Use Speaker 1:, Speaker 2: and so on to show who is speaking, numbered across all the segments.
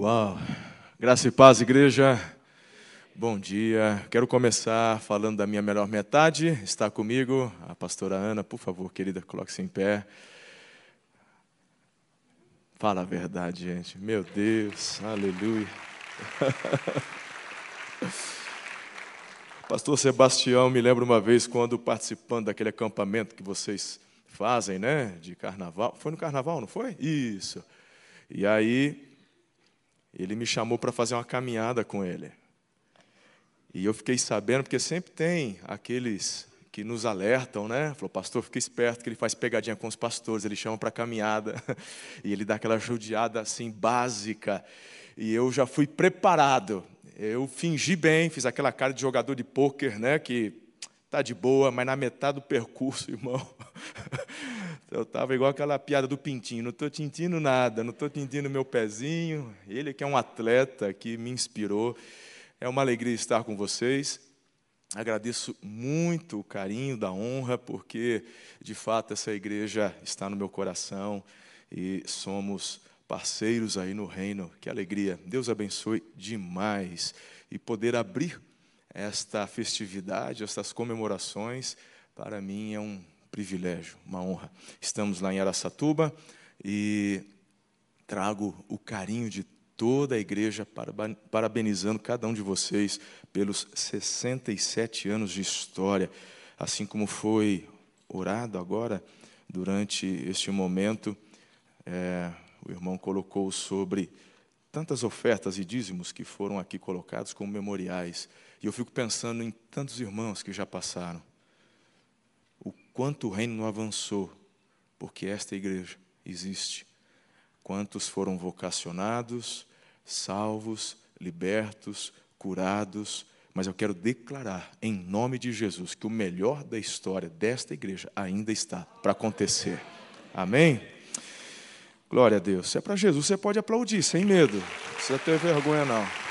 Speaker 1: Uau! Graça e paz, igreja. Bom dia. Quero começar falando da minha melhor metade. Está comigo a pastora Ana. Por favor, querida, coloque-se em pé. Fala a verdade, gente. Meu Deus, aleluia. Pastor Sebastião me lembra uma vez quando participando daquele acampamento que vocês fazem, né, de carnaval. Foi no carnaval, não foi? Isso. E aí ele me chamou para fazer uma caminhada com ele. E eu fiquei sabendo, porque sempre tem aqueles que nos alertam, né? Falou, pastor, fique esperto que ele faz pegadinha com os pastores, ele chama para caminhada, e ele dá aquela judiada assim, básica. E eu já fui preparado. Eu fingi bem, fiz aquela cara de jogador de pôquer, né? Que tá de boa, mas na metade do percurso, irmão, eu estava igual aquela piada do pintinho, não estou tintindo nada, não estou tintindo meu pezinho. Ele que é um atleta que me inspirou. É uma alegria estar com vocês. Agradeço muito o carinho da honra, porque de fato essa igreja está no meu coração e somos parceiros aí no reino. Que alegria! Deus abençoe demais e poder abrir esta festividade, estas comemorações, para mim é um privilégio, uma honra. Estamos lá em Aracatuba e trago o carinho de toda a igreja parabenizando cada um de vocês pelos 67 anos de história, assim como foi orado agora durante este momento. É, o irmão colocou sobre tantas ofertas e dízimos que foram aqui colocados como memoriais. E eu fico pensando em tantos irmãos que já passaram. Quanto o reino não avançou, porque esta igreja existe. Quantos foram vocacionados, salvos, libertos, curados. Mas eu quero declarar, em nome de Jesus, que o melhor da história desta igreja ainda está para acontecer. Amém? Glória a Deus. Se é para Jesus, você pode aplaudir, sem medo. Não precisa ter vergonha, não.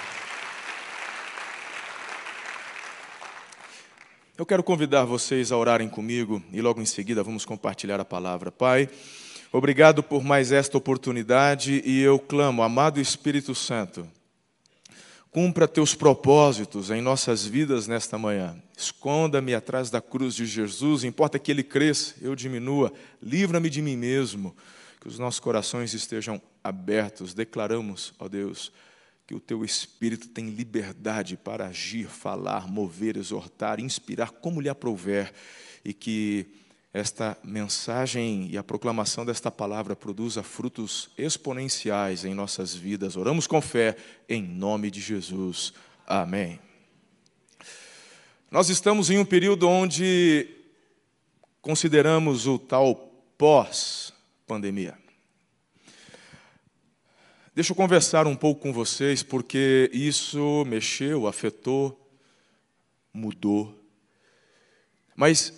Speaker 1: Eu quero convidar vocês a orarem comigo e logo em seguida vamos compartilhar a palavra. Pai, obrigado por mais esta oportunidade e eu clamo, amado Espírito Santo, cumpra teus propósitos em nossas vidas nesta manhã. Esconda-me atrás da cruz de Jesus, importa que ele cresça, eu diminua, livra-me de mim mesmo, que os nossos corações estejam abertos. Declaramos, ó Deus, que o teu espírito tem liberdade para agir, falar, mover, exortar, inspirar como lhe aprouver e que esta mensagem e a proclamação desta palavra produza frutos exponenciais em nossas vidas. Oramos com fé em nome de Jesus. Amém. Nós estamos em um período onde consideramos o tal pós-pandemia. Deixa eu conversar um pouco com vocês, porque isso mexeu, afetou, mudou. Mas,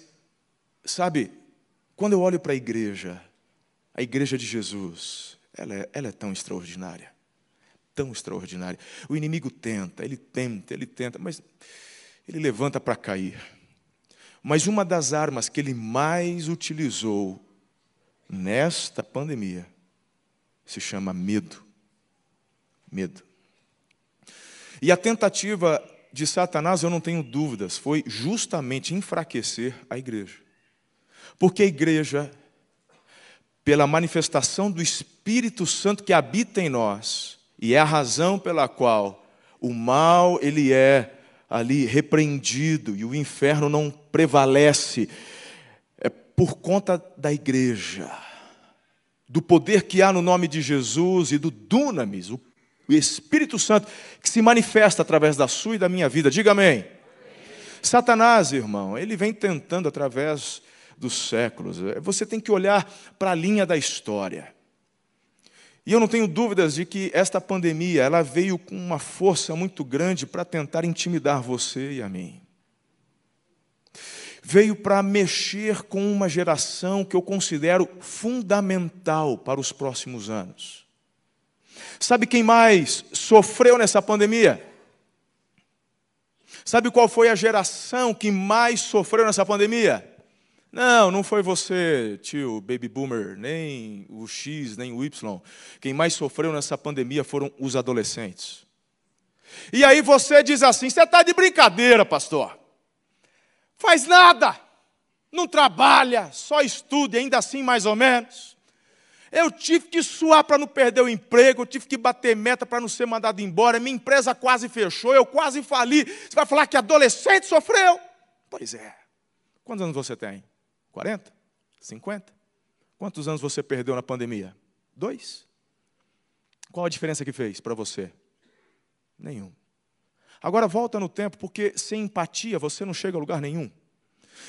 Speaker 1: sabe, quando eu olho para a igreja, a igreja de Jesus, ela é, ela é tão extraordinária. Tão extraordinária. O inimigo tenta, ele tenta, ele tenta, mas ele levanta para cair. Mas uma das armas que ele mais utilizou nesta pandemia se chama medo medo. E a tentativa de Satanás, eu não tenho dúvidas, foi justamente enfraquecer a igreja. Porque a igreja, pela manifestação do Espírito Santo que habita em nós, e é a razão pela qual o mal ele é ali repreendido e o inferno não prevalece, é por conta da igreja, do poder que há no nome de Jesus e do dunamis, o o Espírito Santo que se manifesta através da sua e da minha vida. Diga amém. amém. Satanás, irmão, ele vem tentando através dos séculos. Você tem que olhar para a linha da história. E eu não tenho dúvidas de que esta pandemia, ela veio com uma força muito grande para tentar intimidar você e a mim. Veio para mexer com uma geração que eu considero fundamental para os próximos anos. Sabe quem mais sofreu nessa pandemia? Sabe qual foi a geração que mais sofreu nessa pandemia? Não, não foi você, tio Baby Boomer, nem o X, nem o Y. Quem mais sofreu nessa pandemia foram os adolescentes. E aí você diz assim: você está de brincadeira, pastor. Faz nada, não trabalha, só estuda, ainda assim mais ou menos. Eu tive que suar para não perder o emprego, eu tive que bater meta para não ser mandado embora, minha empresa quase fechou, eu quase fali. Você vai falar que adolescente sofreu? Pois é. Quantos anos você tem? 40? 50? Quantos anos você perdeu na pandemia? Dois? Qual a diferença que fez para você? Nenhum. Agora volta no tempo, porque sem empatia você não chega a lugar nenhum.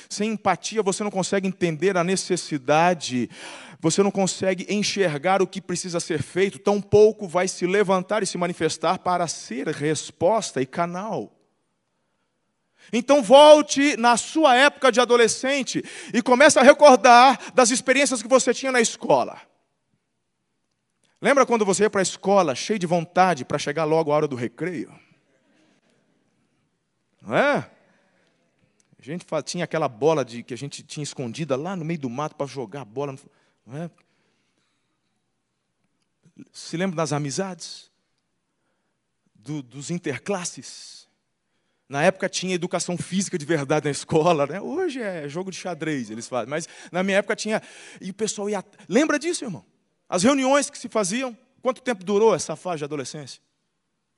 Speaker 1: Sem empatia você não consegue entender a necessidade, você não consegue enxergar o que precisa ser feito, tampouco vai se levantar e se manifestar para ser resposta e canal. Então volte na sua época de adolescente e comece a recordar das experiências que você tinha na escola. Lembra quando você ia para a escola cheio de vontade para chegar logo à hora do recreio? Não é? A gente tinha aquela bola de, que a gente tinha escondida lá no meio do mato para jogar a bola. Não é? Se lembra das amizades? Do, dos interclasses? Na época tinha educação física de verdade na escola, né? Hoje é jogo de xadrez, eles fazem. Mas na minha época tinha. E o pessoal ia. Lembra disso, irmão? As reuniões que se faziam. Quanto tempo durou essa fase de adolescência?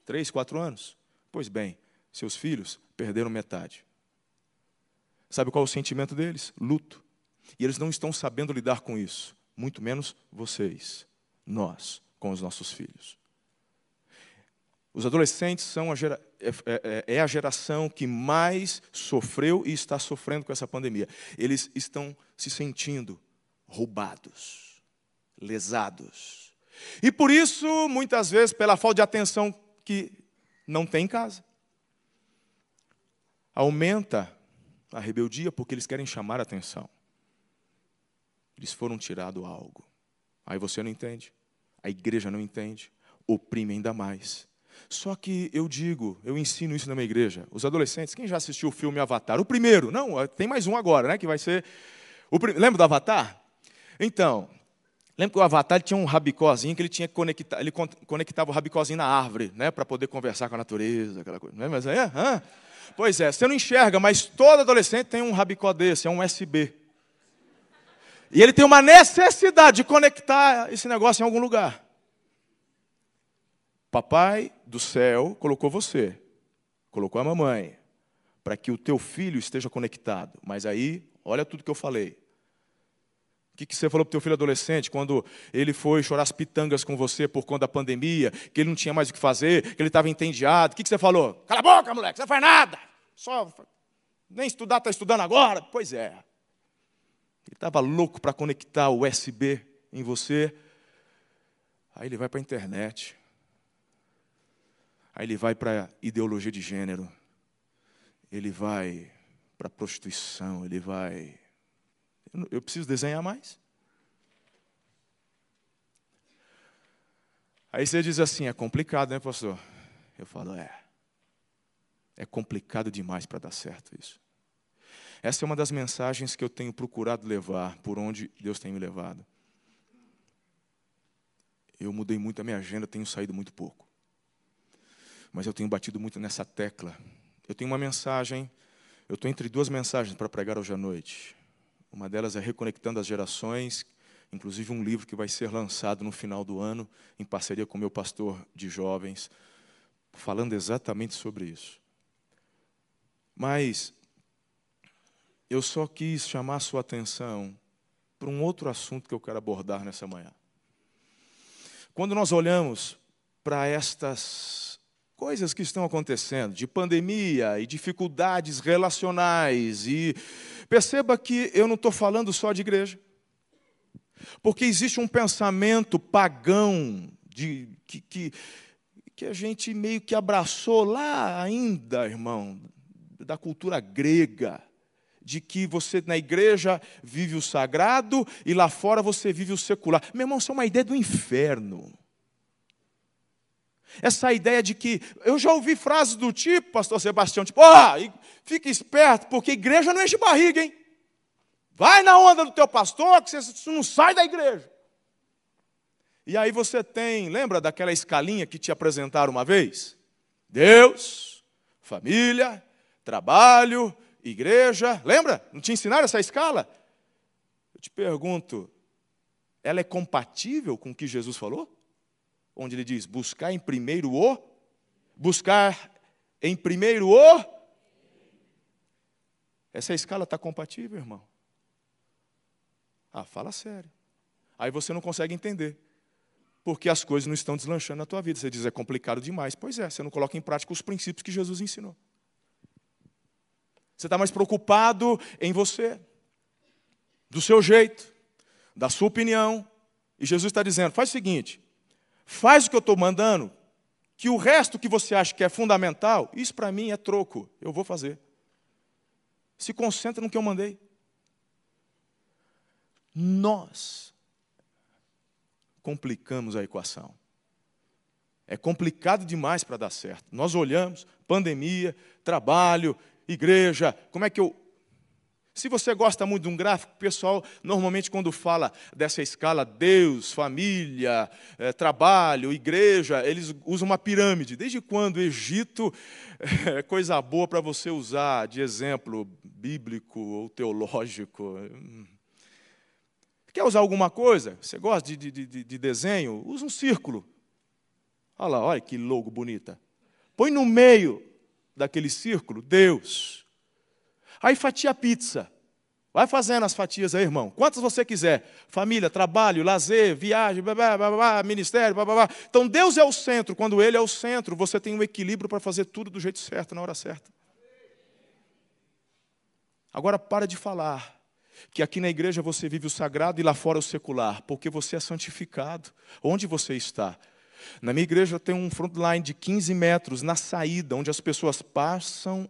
Speaker 1: Três, quatro anos? Pois bem, seus filhos perderam metade. Sabe qual é o sentimento deles? Luto. E eles não estão sabendo lidar com isso, muito menos vocês, nós, com os nossos filhos. Os adolescentes são a gera... É, é, é, é a geração que mais sofreu e está sofrendo com essa pandemia. Eles estão se sentindo roubados, lesados. E por isso, muitas vezes, pela falta de atenção que não tem em casa, aumenta a rebeldia porque eles querem chamar a atenção. Eles foram tirados algo. Aí você não entende, a igreja não entende, oprime ainda mais. Só que eu digo, eu ensino isso na minha igreja. Os adolescentes, quem já assistiu o filme Avatar? O primeiro, não, tem mais um agora, né? Que vai ser. O, lembra do Avatar? Então, lembra que o Avatar tinha um rabicózinho que ele tinha que conectar, ele conectava o rabicózinho na árvore, né? Para poder conversar com a natureza, aquela coisa. Não é? Mas é, Pois é, você não enxerga, mas todo adolescente tem um rabicó desse, é um USB. E ele tem uma necessidade de conectar esse negócio em algum lugar. Papai do céu colocou você, colocou a mamãe, para que o teu filho esteja conectado. Mas aí, olha tudo que eu falei. O que, você falou para o teu filho adolescente quando ele foi chorar as pitangas com você por conta da pandemia, que ele não tinha mais o que fazer, que ele estava entendiado? O que, você falou? Cala a boca, moleque, você não faz nada. Só nem estudar, está estudando agora? Pois é. Ele estava louco para conectar o USB em você. Aí ele vai para a internet. Aí ele vai para a ideologia de gênero. Ele vai para a prostituição. Ele vai eu preciso desenhar mais? Aí você diz assim: é complicado, né, pastor? Eu falo: é. É complicado demais para dar certo isso. Essa é uma das mensagens que eu tenho procurado levar por onde Deus tem me levado. Eu mudei muito a minha agenda, tenho saído muito pouco. Mas eu tenho batido muito nessa tecla. Eu tenho uma mensagem, eu estou entre duas mensagens para pregar hoje à noite. Uma delas é Reconectando as Gerações, inclusive um livro que vai ser lançado no final do ano, em parceria com o meu pastor de jovens, falando exatamente sobre isso. Mas eu só quis chamar a sua atenção para um outro assunto que eu quero abordar nessa manhã. Quando nós olhamos para estas coisas que estão acontecendo, de pandemia e dificuldades relacionais e Perceba que eu não estou falando só de igreja. Porque existe um pensamento pagão de, que, que, que a gente meio que abraçou lá ainda, irmão, da cultura grega de que você na igreja vive o sagrado e lá fora você vive o secular. Meu irmão, isso é uma ideia do inferno. Essa ideia de que. Eu já ouvi frases do tipo, pastor Sebastião, tipo, oh, fique esperto, porque igreja não enche barriga, hein? Vai na onda do teu pastor, que você não sai da igreja. E aí você tem, lembra daquela escalinha que te apresentaram uma vez? Deus, família, trabalho, igreja. Lembra? Não te ensinaram essa escala? Eu te pergunto, ela é compatível com o que Jesus falou? Onde ele diz: buscar em primeiro o, buscar em primeiro o. Essa escala está compatível, irmão? Ah, fala sério. Aí você não consegue entender. Porque as coisas não estão deslanchando na tua vida. Você diz, é complicado demais. Pois é, você não coloca em prática os princípios que Jesus ensinou. Você está mais preocupado em você, do seu jeito, da sua opinião. E Jesus está dizendo: faz o seguinte, faz o que eu estou mandando, que o resto que você acha que é fundamental, isso para mim é troco, eu vou fazer. Se concentra no que eu mandei. Nós complicamos a equação. É complicado demais para dar certo. Nós olhamos, pandemia, trabalho, igreja, como é que eu. Se você gosta muito de um gráfico, o pessoal normalmente quando fala dessa escala Deus, família, é, trabalho, igreja, eles usam uma pirâmide. Desde quando Egito é coisa boa para você usar de exemplo bíblico ou teológico? Quer usar alguma coisa? Você gosta de, de, de, de desenho? Usa um círculo. Olha lá, olha que logo bonita. Põe no meio daquele círculo Deus. Aí fatia pizza. Vai fazendo as fatias aí, irmão. Quantas você quiser. Família, trabalho, lazer, viagem, blá, blá, blá, blá, ministério, blá, blá, blá. Então Deus é o centro. Quando Ele é o centro, você tem um equilíbrio para fazer tudo do jeito certo, na hora certa. Agora para de falar que aqui na igreja você vive o sagrado e lá fora o secular, porque você é santificado. Onde você está? Na minha igreja tem um frontline de 15 metros na saída, onde as pessoas passam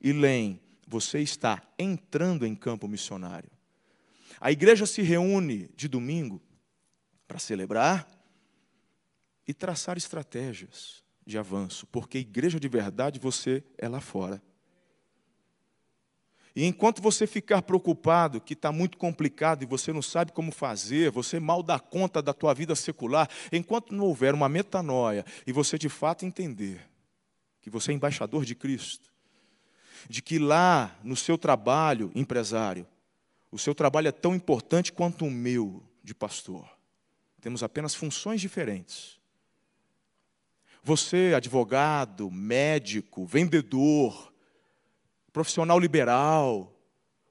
Speaker 1: e leem. Você está entrando em campo missionário. A igreja se reúne de domingo para celebrar e traçar estratégias de avanço, porque igreja de verdade você é lá fora. E enquanto você ficar preocupado que está muito complicado e você não sabe como fazer, você mal dá conta da tua vida secular, enquanto não houver uma metanoia e você de fato entender que você é embaixador de Cristo, de que lá no seu trabalho, empresário, o seu trabalho é tão importante quanto o meu de pastor. Temos apenas funções diferentes. Você, advogado, médico, vendedor, profissional liberal,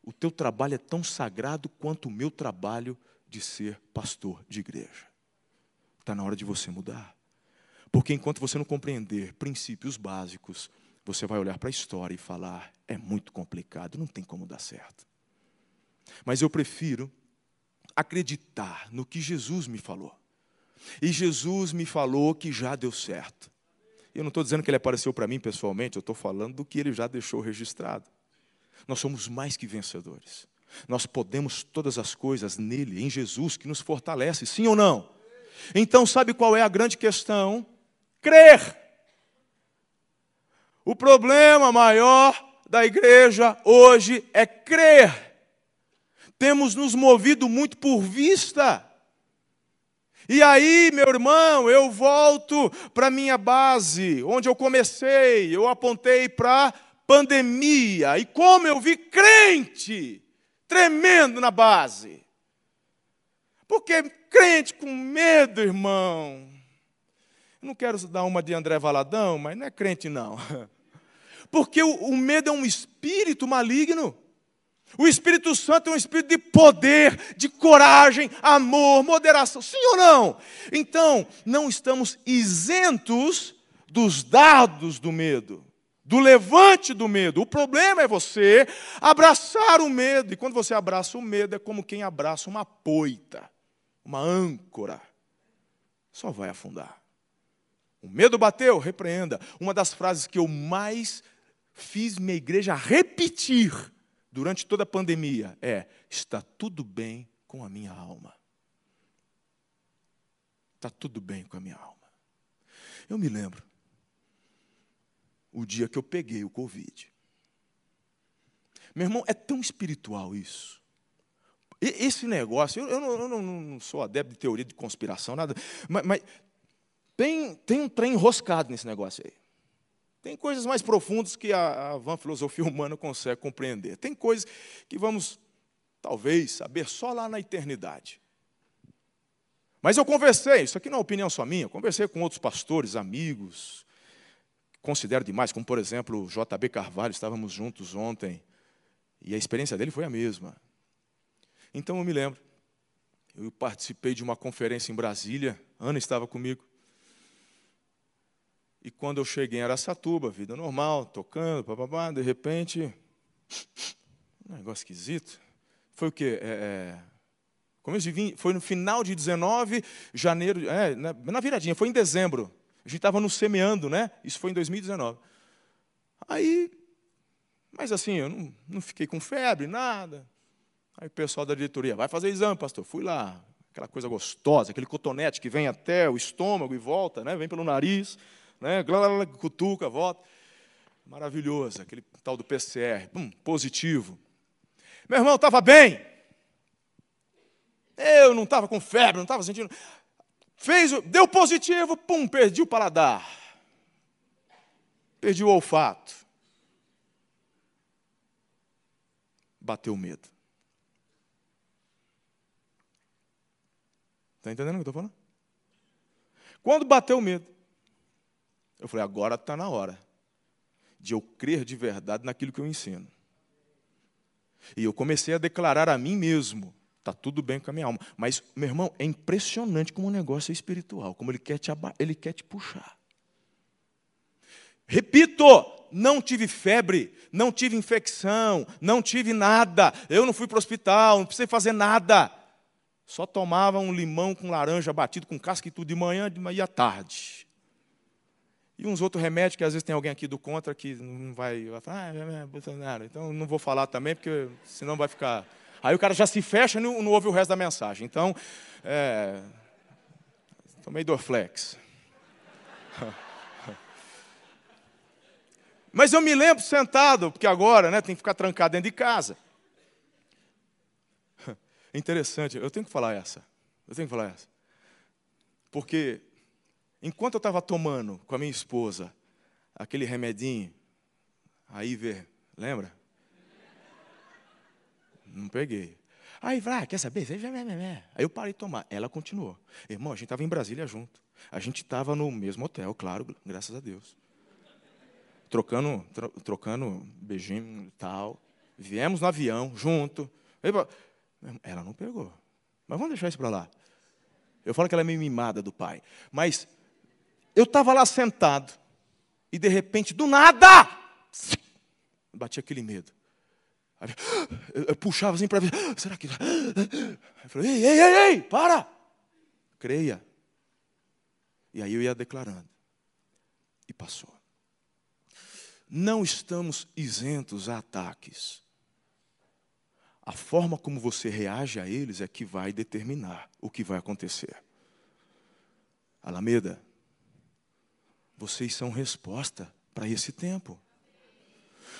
Speaker 1: o teu trabalho é tão sagrado quanto o meu trabalho de ser pastor de igreja. Está na hora de você mudar. Porque enquanto você não compreender princípios básicos, você vai olhar para a história e falar: é muito complicado, não tem como dar certo. Mas eu prefiro acreditar no que Jesus me falou. E Jesus me falou que já deu certo. Eu não estou dizendo que ele apareceu para mim pessoalmente, eu estou falando do que ele já deixou registrado. Nós somos mais que vencedores. Nós podemos todas as coisas nele, em Jesus, que nos fortalece, sim ou não? Então, sabe qual é a grande questão? Crer. O problema maior da igreja hoje é crer. Temos nos movido muito por vista. E aí, meu irmão, eu volto para minha base, onde eu comecei, eu apontei para pandemia, e como eu vi crente tremendo na base. Porque crente com medo, irmão. Eu não quero dar uma de André Valadão, mas não é crente, não. Porque o, o medo é um espírito maligno. O Espírito Santo é um espírito de poder, de coragem, amor, moderação. Sim ou não? Então, não estamos isentos dos dados do medo, do levante do medo. O problema é você abraçar o medo. E quando você abraça o medo, é como quem abraça uma poita, uma âncora. Só vai afundar. O medo bateu, repreenda. Uma das frases que eu mais fiz minha igreja repetir durante toda a pandemia é: está tudo bem com a minha alma. Está tudo bem com a minha alma. Eu me lembro o dia que eu peguei o Covid. Meu irmão, é tão espiritual isso. esse negócio, eu, eu, não, eu, não, sou adepto de teoria de conspiração, nada, mas, mas tem, tem um trem enroscado nesse negócio aí. Tem coisas mais profundas que a, a van filosofia humana consegue compreender. Tem coisas que vamos, talvez, saber só lá na eternidade. Mas eu conversei, isso aqui não é opinião só minha, conversei com outros pastores, amigos, considero demais, como por exemplo o JB Carvalho, estávamos juntos ontem, e a experiência dele foi a mesma. Então eu me lembro, eu participei de uma conferência em Brasília, Ana estava comigo. E quando eu cheguei em Aracatuba, vida normal, tocando, papapá, de repente, um negócio esquisito. Foi o quê? É, é, começo de 20, foi no final de 19, janeiro, é, na, na viradinha, foi em dezembro. A gente estava no semeando, né? Isso foi em 2019. Aí, mas assim, eu não, não fiquei com febre, nada. Aí o pessoal da diretoria, vai fazer exame, pastor. Fui lá, aquela coisa gostosa, aquele cotonete que vem até o estômago e volta, né? vem pelo nariz, né? cutuca, volta. Maravilhoso, aquele tal do PCR, hum, positivo. Meu irmão estava bem. Eu não estava com febre, não estava sentindo. Fez, deu positivo, pum, perdi o paladar. Perdi o olfato. Bateu medo. Está entendendo o que eu estou falando? Quando bateu medo, eu falei, agora está na hora de eu crer de verdade naquilo que eu ensino. E eu comecei a declarar a mim mesmo Está tudo bem com a minha alma. Mas, meu irmão, é impressionante como o negócio é espiritual, como ele quer te, ele quer te puxar. Repito, não tive febre, não tive infecção, não tive nada. Eu não fui para o hospital, não precisei fazer nada. Só tomava um limão com laranja batido com casca e tudo de manhã e à tarde. E uns outros remédios que às vezes tem alguém aqui do contra que não vai, vai falar, ah, é, Bolsonaro. Então não vou falar também, porque senão vai ficar Aí o cara já se fecha e não, não ouve o resto da mensagem. Então, é, tomei Dorflex. Mas eu me lembro sentado, porque agora né, tem que ficar trancado dentro de casa. Interessante, eu tenho que falar essa. Eu tenho que falar essa. Porque enquanto eu estava tomando com a minha esposa aquele remedinho, a Iver, lembra? Não peguei. Aí, vai, ah, quer saber? Aí eu parei de tomar. Ela continuou. Irmão, a gente estava em Brasília junto. A gente estava no mesmo hotel, claro, graças a Deus. Trocando, tro, trocando beijinho e tal. Viemos no avião, junto. Ela não pegou. Mas vamos deixar isso para lá. Eu falo que ela é meio mimada do pai. Mas eu estava lá sentado. E de repente, do nada, bati aquele medo. Eu puxava assim para ver, será que. Eu falei, ei, ei, ei, ei, para! Creia. E aí eu ia declarando. E passou. Não estamos isentos a ataques. A forma como você reage a eles é que vai determinar o que vai acontecer. Alameda, vocês são resposta para esse tempo.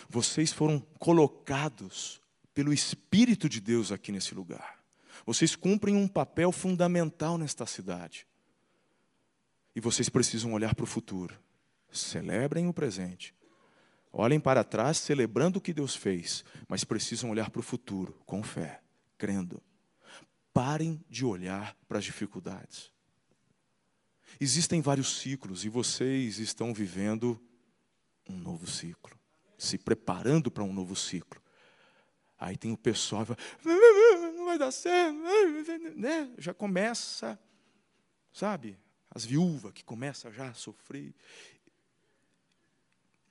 Speaker 1: Vocês foram colocados pelo Espírito de Deus aqui nesse lugar. Vocês cumprem um papel fundamental nesta cidade. E vocês precisam olhar para o futuro. Celebrem o presente. Olhem para trás, celebrando o que Deus fez, mas precisam olhar para o futuro com fé, crendo. Parem de olhar para as dificuldades. Existem vários ciclos e vocês estão vivendo um novo ciclo se preparando para um novo ciclo. Aí tem o pessoal, não vai dar certo, né? já começa, sabe, as viúvas que começam já a sofrer.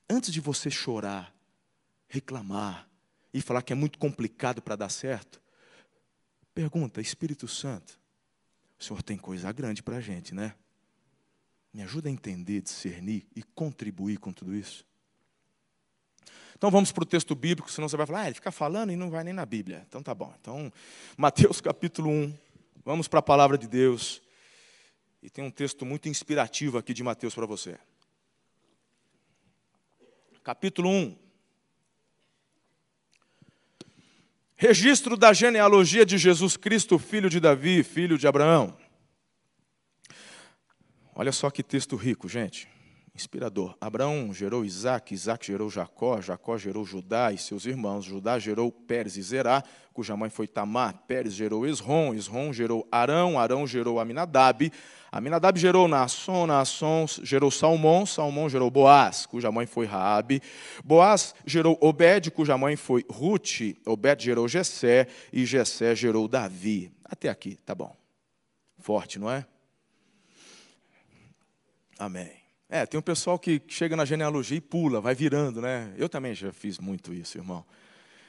Speaker 1: Antes de você chorar, reclamar e falar que é muito complicado para dar certo, pergunta, Espírito Santo, o Senhor tem coisa grande para a gente, né? Me ajuda a entender, discernir e contribuir com tudo isso. Então vamos para o texto bíblico, senão você vai falar, ah, ele fica falando e não vai nem na Bíblia. Então tá bom. Então, Mateus capítulo 1, vamos para a palavra de Deus. E tem um texto muito inspirativo aqui de Mateus para você. Capítulo 1. Registro da genealogia de Jesus Cristo, filho de Davi, filho de Abraão. Olha só que texto rico, gente. Inspirador. Abraão gerou Isaac, Isaac gerou Jacó, Jacó gerou Judá e seus irmãos. Judá gerou Pérez e Zerá, cuja mãe foi Tamar. Pérez gerou Esrom, Esrom gerou Arão, Arão gerou Aminadab. Aminadab gerou Naasson, Naasson gerou Salmão, Salmão gerou Boaz, cuja mãe foi Raabe. Boaz gerou Obed, cuja mãe foi Ruth. Obed gerou Jessé e Jessé gerou Davi. Até aqui, tá bom. Forte, não é? Amém. É, tem um pessoal que chega na genealogia e pula, vai virando, né? Eu também já fiz muito isso, irmão.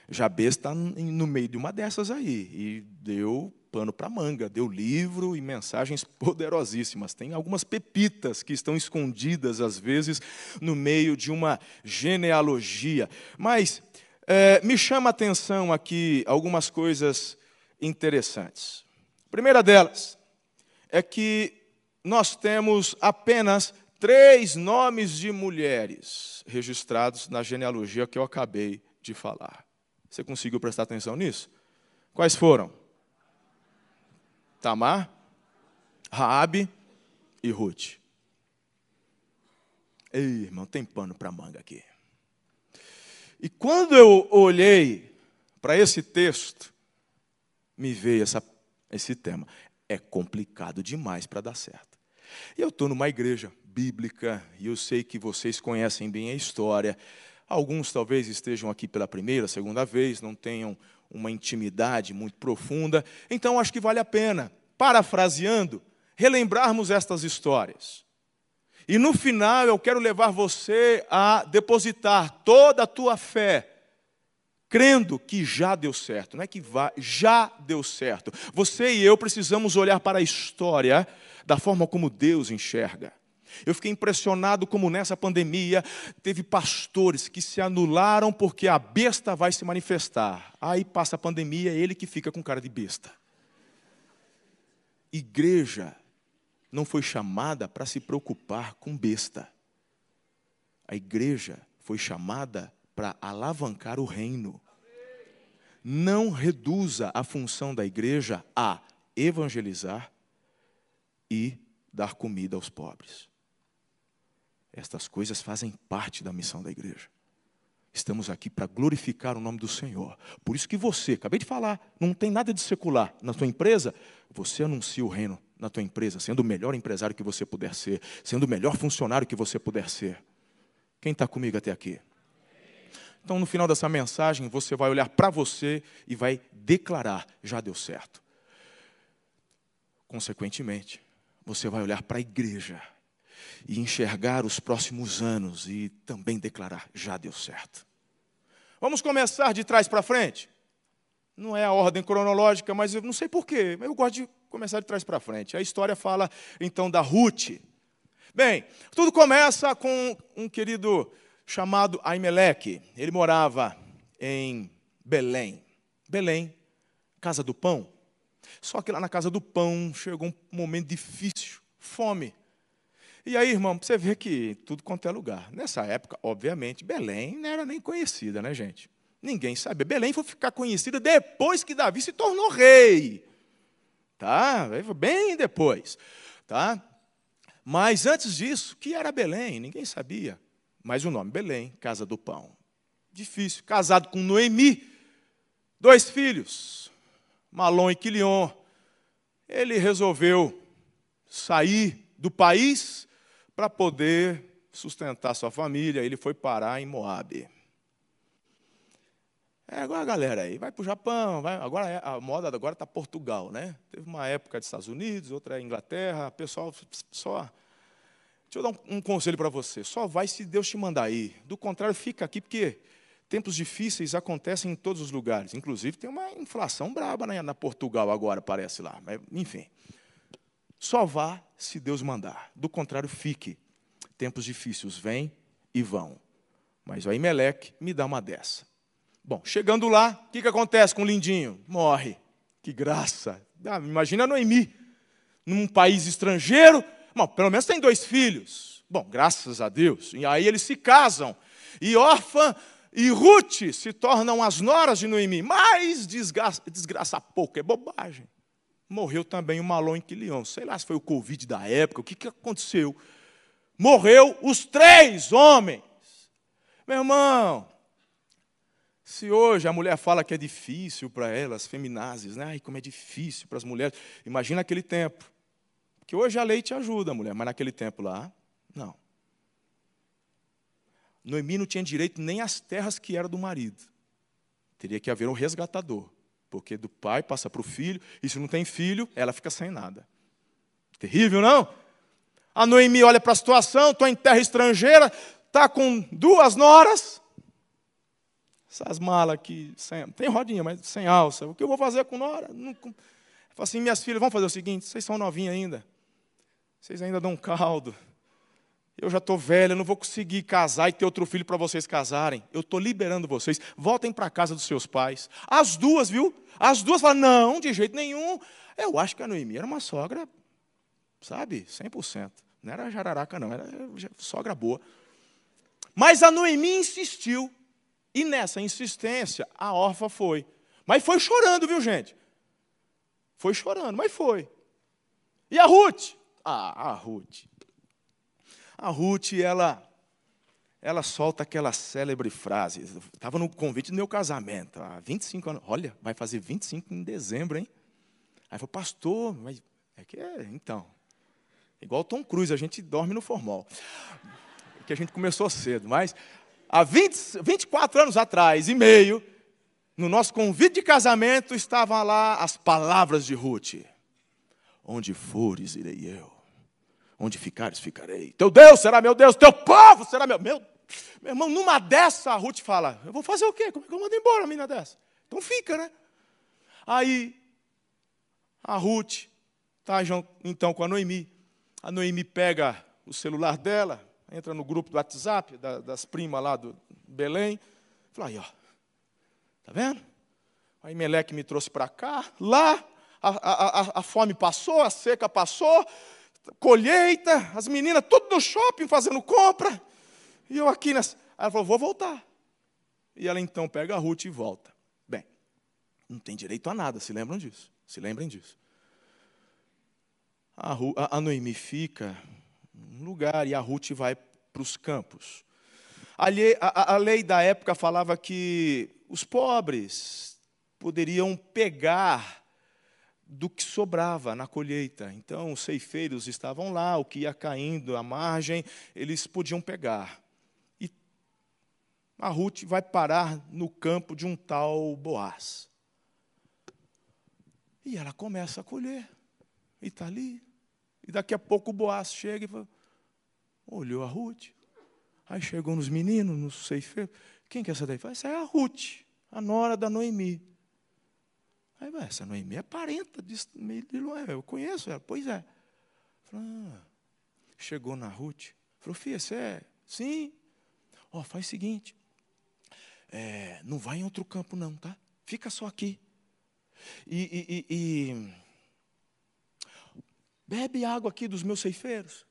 Speaker 1: Jabez está no meio de uma dessas aí e deu pano para manga, deu livro e mensagens poderosíssimas. Tem algumas pepitas que estão escondidas, às vezes, no meio de uma genealogia. Mas é, me chama a atenção aqui algumas coisas interessantes. A primeira delas é que nós temos apenas três nomes de mulheres registrados na genealogia que eu acabei de falar. Você conseguiu prestar atenção nisso? Quais foram? Tamar, Raabe e Ruth. Ei, irmão, tem pano para manga aqui. E quando eu olhei para esse texto, me veio essa, esse tema. É complicado demais para dar certo. Eu estou numa igreja bíblica, e eu sei que vocês conhecem bem a história. Alguns talvez estejam aqui pela primeira, segunda vez, não tenham uma intimidade muito profunda. Então, acho que vale a pena, parafraseando, relembrarmos estas histórias. E no final, eu quero levar você a depositar toda a tua fé, crendo que já deu certo, não é que vai, já deu certo. Você e eu precisamos olhar para a história da forma como Deus enxerga. Eu fiquei impressionado como nessa pandemia teve pastores que se anularam porque a besta vai se manifestar. Aí passa a pandemia, é ele que fica com cara de besta. Igreja não foi chamada para se preocupar com besta. A igreja foi chamada para alavancar o reino. Não reduza a função da igreja a evangelizar e dar comida aos pobres. Estas coisas fazem parte da missão da igreja. Estamos aqui para glorificar o nome do Senhor. Por isso que você, acabei de falar, não tem nada de secular na tua empresa, você anuncia o reino na tua empresa, sendo o melhor empresário que você puder ser, sendo o melhor funcionário que você puder ser. Quem está comigo até aqui? Então, no final dessa mensagem, você vai olhar para você e vai declarar: já deu certo. Consequentemente, você vai olhar para a igreja e enxergar os próximos anos e também declarar: já deu certo. Vamos começar de trás para frente? Não é a ordem cronológica, mas eu não sei porquê, eu gosto de começar de trás para frente. A história fala então da Ruth. Bem, tudo começa com um querido chamado Aimeleque. Ele morava em Belém. Belém, casa do pão. Só que lá na casa do pão chegou um momento difícil, fome. E aí, irmão, você vê que tudo quanto é lugar. Nessa época, obviamente, Belém não era nem conhecida, né, gente? Ninguém sabia. Belém foi ficar conhecida depois que Davi se tornou rei. Tá? Bem depois. Tá? Mas antes disso, que era Belém? Ninguém sabia. Mas o nome Belém, casa do pão. Difícil. Casado com Noemi, dois filhos, Malom e Quilion. Ele resolveu sair do país para poder sustentar sua família, ele foi parar em Moab. É, agora a galera aí vai para o Japão, vai, agora é, a moda agora está Portugal, né? Teve uma época de Estados Unidos, outra é Inglaterra, o pessoal só. Deixa eu dar um, um conselho para você: só vai se Deus te mandar ir. Do contrário, fica aqui, porque tempos difíceis acontecem em todos os lugares. Inclusive, tem uma inflação braba né, na Portugal agora, parece lá. Mas, enfim. Só vá se Deus mandar. Do contrário, fique. Tempos difíceis vêm e vão. Mas o Aimeleque me dá uma dessa. Bom, chegando lá, o que, que acontece com o lindinho? Morre. Que graça. Ah, imagina Noemi, num país estrangeiro. Bom, pelo menos tem dois filhos. Bom, graças a Deus. E aí eles se casam. E órfã, e Ruth se tornam as noras de Noemi. Mas desgraça, desgraça pouco, é bobagem. Morreu também o Malon Quilion. Sei lá se foi o Covid da época, o que, que aconteceu. Morreu os três homens. Meu irmão, se hoje a mulher fala que é difícil para elas, feminazes, né? Ai, como é difícil para as mulheres. Imagina aquele tempo. Que hoje a lei te ajuda, mulher, mas naquele tempo lá, não. Noemi não tinha direito nem às terras que eram do marido. Teria que haver um resgatador. Porque do pai passa para o filho, e se não tem filho, ela fica sem nada. Terrível, não? A Noemi olha para a situação, estou em terra estrangeira, está com duas noras. Essas malas aqui, sem, tem rodinha, mas sem alça. O que eu vou fazer com nora? Não, falo assim, minhas filhas, vamos fazer o seguinte, vocês são novinhas ainda. Vocês ainda dão caldo. Eu já estou velha, não vou conseguir casar e ter outro filho para vocês casarem. Eu estou liberando vocês. Voltem para a casa dos seus pais. As duas, viu? As duas falam, não, de jeito nenhum. Eu acho que a Noemi era uma sogra, sabe, 100%. Não era jararaca, não, era sogra boa. Mas a Noemi insistiu. E nessa insistência, a órfã foi. Mas foi chorando, viu, gente? Foi chorando, mas foi. E a Ruth? Ah, a Ruth. A Ruth, ela, ela solta aquela célebre frase. Estava no convite do meu casamento, há 25 anos. Olha, vai fazer 25 em dezembro, hein? Aí falou, pastor, mas é que é, então. Igual Tom Cruise, a gente dorme no formal. Que a gente começou cedo, mas há 20, 24 anos atrás e meio, no nosso convite de casamento, estavam lá as palavras de Ruth. Onde fores, irei eu. Onde ficares, ficarei. Teu Deus será meu Deus, teu povo será meu. Meu, meu irmão, numa dessa, a Ruth fala: Eu vou fazer o quê? Como é que eu mando embora uma menina dessa? Então fica, né? Aí, a Ruth está então com a Noemi. A Noemi pega o celular dela, entra no grupo do WhatsApp das primas lá do Belém. Fala aí, ó. Tá vendo? Aí Meleque me trouxe para cá. Lá, a, a, a, fome passou, a seca passou colheita, as meninas tudo no shopping fazendo compra. E eu aqui. Ela falou: vou voltar. E ela então pega a Ruth e volta. Bem, não tem direito a nada, se lembram disso? Se lembrem disso. A, Ru, a, a Noemi fica num lugar e a Ruth vai para os campos. A lei, a, a lei da época falava que os pobres poderiam pegar do que sobrava na colheita. Então, os ceifeiros estavam lá, o que ia caindo à margem, eles podiam pegar. E a Ruth vai parar no campo de um tal Boaz. E ela começa a colher. E está ali. E daqui a pouco o Boaz chega e fala, olhou a Ruth. Aí chegou nos meninos, nos ceifeiros. Quem que é essa daí? Essa é a Ruth, a nora da Noemi. Aí, essa Noemi é parenta de, de Lué, eu conheço ela. Pois é. Falei, ah. Chegou na Ruth, falou, filha, você é? Sim. Ó, oh, faz o seguinte, é, não vai em outro campo não, tá? Fica só aqui. E, e, e, e bebe água aqui dos meus ceifeiros.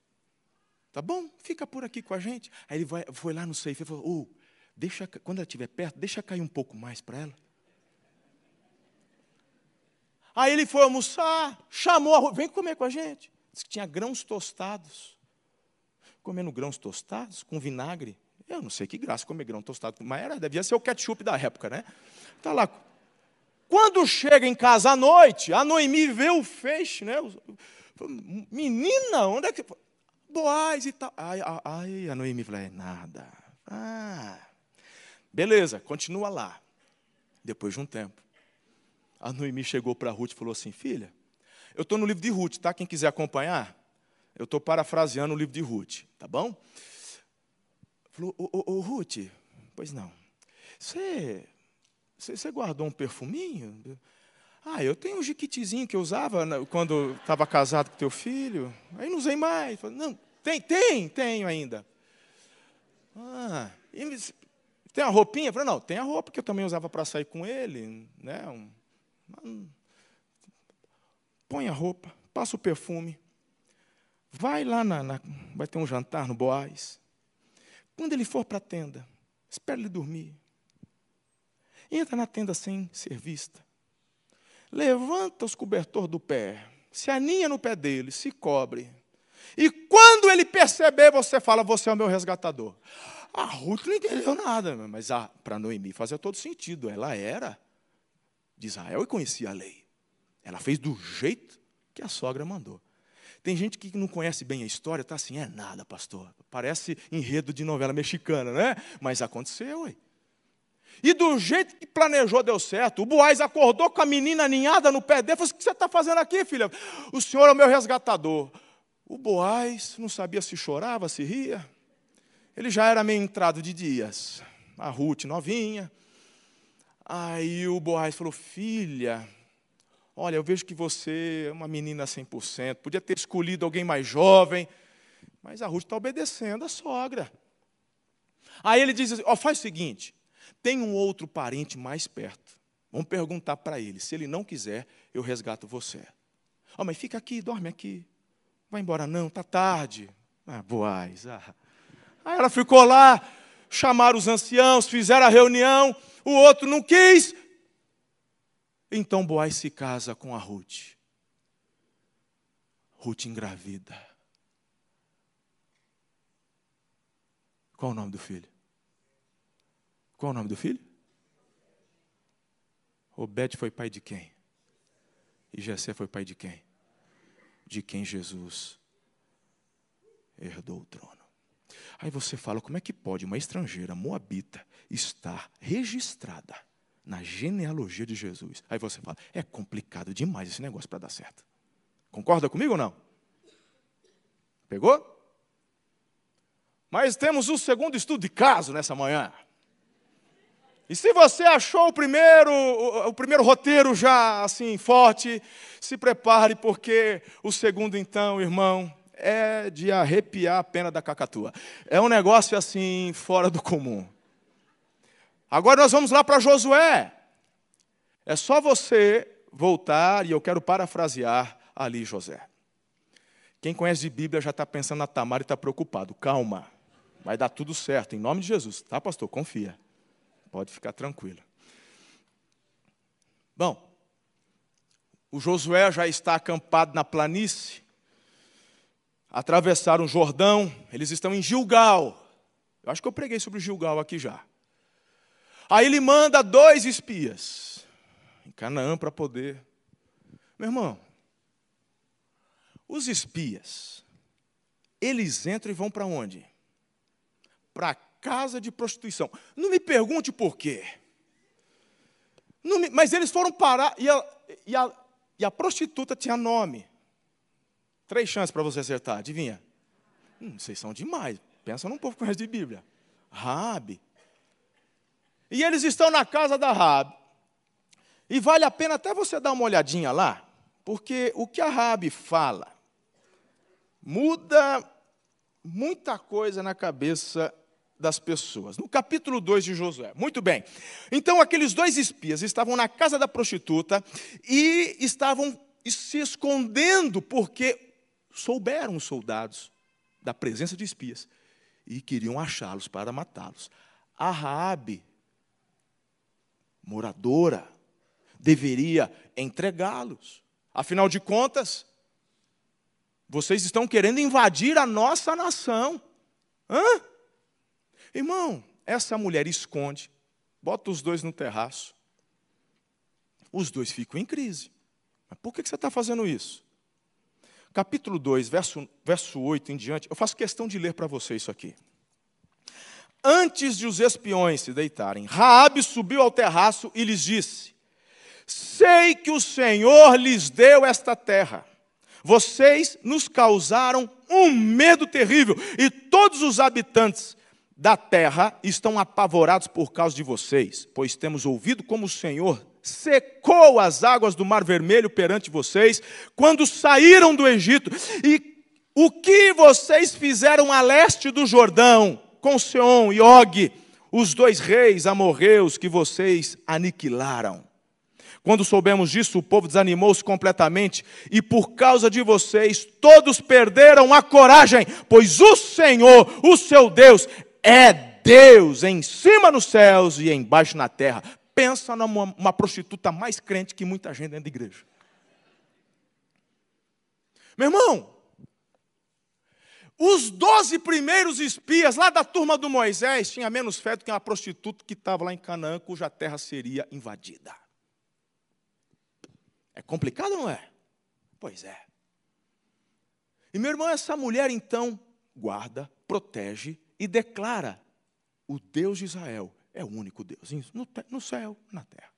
Speaker 1: Tá bom? Fica por aqui com a gente. Aí ele vai, foi lá no ceifeiro e falou, oh, deixa, quando ela estiver perto, deixa cair um pouco mais para ela. Aí ele foi almoçar, chamou a vem comer com a gente. Disse que tinha grãos tostados. Comendo grãos tostados com vinagre. Eu não sei que graça comer grão tostado, mas era, devia ser o ketchup da época, né? Tá lá. Quando chega em casa à noite, a Noemi vê o feixe, né? Menina, onde é que. Boaz e tal. Ai, ai a Noemi falou: é nada. Ah, beleza, continua lá. Depois de um tempo, a Noemi chegou para Ruth e falou assim: Filha, eu estou no livro de Ruth, tá? Quem quiser acompanhar, eu estou parafraseando o livro de Ruth, tá bom? Falou: Ô, ô, ô Ruth, pois não. Você, guardou um perfuminho? Ah, eu tenho um jiquitizinho que eu usava quando estava casado com teu filho. Aí não usei mais. Falei, não, tem, tem, tenho ainda. Ah, tem a roupinha? Eu falei, não, tem a roupa que eu também usava para sair com ele, né? Um, Põe a roupa, passa o perfume. Vai lá na, na vai ter um jantar no Boaz. Quando ele for para a tenda, espere ele dormir. entra na tenda sem ser vista, levanta os cobertor do pé, se aninha no pé dele, se cobre. E quando ele perceber, você fala: Você é o meu resgatador. A Ruth não entendeu nada, mas para Noemi fazia todo sentido. Ela era de Israel e conhecia a lei. Ela fez do jeito que a sogra mandou. Tem gente que não conhece bem a história, está assim, é nada, pastor. Parece enredo de novela mexicana, né? Mas aconteceu, ué. E do jeito que planejou, deu certo. O Boaz acordou com a menina aninhada no pé dele. Falou: assim, O que você está fazendo aqui, filha? O senhor é o meu resgatador. O Boaz não sabia se chorava, se ria. Ele já era meio entrado de dias. A Ruth novinha. Aí o Boaz falou: Filha, olha, eu vejo que você é uma menina 100%. Podia ter escolhido alguém mais jovem. Mas a Ruth está obedecendo a sogra. Aí ele diz assim: ó, faz o seguinte, tem um outro parente mais perto. Vamos perguntar para ele. Se ele não quiser, eu resgato você. Ó, mas fica aqui, dorme aqui. Vai embora não, tá tarde. Ah, Boaz. Ah. Aí ela ficou lá, chamaram os anciãos, fizeram a reunião, o outro não quis. Então Boaz se casa com a Ruth. Ruth engravida. Qual o nome do filho? Qual o nome do filho? Obed foi pai de quem? E Jessé foi pai de quem? De quem Jesus herdou o trono. Aí você fala, como é que pode uma estrangeira moabita estar registrada na genealogia de Jesus? Aí você fala, é complicado demais esse negócio para dar certo. Concorda comigo ou não? Pegou? Mas temos um segundo estudo de caso nessa manhã. E se você achou o primeiro, o primeiro roteiro já assim forte, se prepare, porque o segundo, então, irmão, é de arrepiar a pena da cacatua. É um negócio assim, fora do comum. Agora nós vamos lá para Josué. É só você voltar, e eu quero parafrasear ali José. Quem conhece de Bíblia já está pensando na Tamara e está preocupado. Calma, vai dar tudo certo, em nome de Jesus, tá, pastor? Confia. Pode ficar tranquilo. Bom, o Josué já está acampado na planície, atravessaram o Jordão, eles estão em Gilgal. Eu acho que eu preguei sobre Gilgal aqui já. Aí ele manda dois espias em Canaã para poder. Meu irmão, os espias, eles entram e vão para onde? Para casa de prostituição. Não me pergunte por quê. Me, mas eles foram parar e a, e, a, e a prostituta tinha nome. Três chances para você acertar, adivinha? Hum, vocês são demais. Pensa num povo que conhece de Bíblia. Rabi. E eles estão na casa da Rabi. E vale a pena até você dar uma olhadinha lá, porque o que a Rabi fala muda muita coisa na cabeça das pessoas. No capítulo 2 de Josué. Muito bem. Então, aqueles dois espias estavam na casa da prostituta e estavam se escondendo porque souberam os soldados da presença de espias e queriam achá-los para matá-los. A Raabe, moradora, deveria entregá-los. Afinal de contas, vocês estão querendo invadir a nossa nação. Hã? Irmão, essa mulher esconde, bota os dois no terraço. Os dois ficam em crise. Mas por que você está fazendo isso? Capítulo 2, verso, verso 8 em diante, eu faço questão de ler para você isso aqui. Antes de os espiões se deitarem, Raabe subiu ao terraço e lhes disse: Sei que o Senhor lhes deu esta terra. Vocês nos causaram um medo terrível, e todos os habitantes da terra estão apavorados por causa de vocês, pois temos ouvido como o Senhor secou as águas do Mar Vermelho perante vocês quando saíram do Egito. E o que vocês fizeram a leste do Jordão, com Seom e Og, os dois reis amorreus que vocês aniquilaram. Quando soubemos disso, o povo desanimou-se completamente, e por causa de vocês, todos perderam a coragem, pois o Senhor, o seu Deus, é Deus em cima nos céus e embaixo na terra. pensa numa uma prostituta mais crente que muita gente dentro da igreja. Meu irmão, os doze primeiros espias lá da turma do Moisés tinham menos fé do que uma prostituta que estava lá em Canaã, cuja terra seria invadida. É complicado, não é? Pois é. E meu irmão, essa mulher então guarda, protege e declara: o Deus de Israel é o único Deus, no céu, na terra.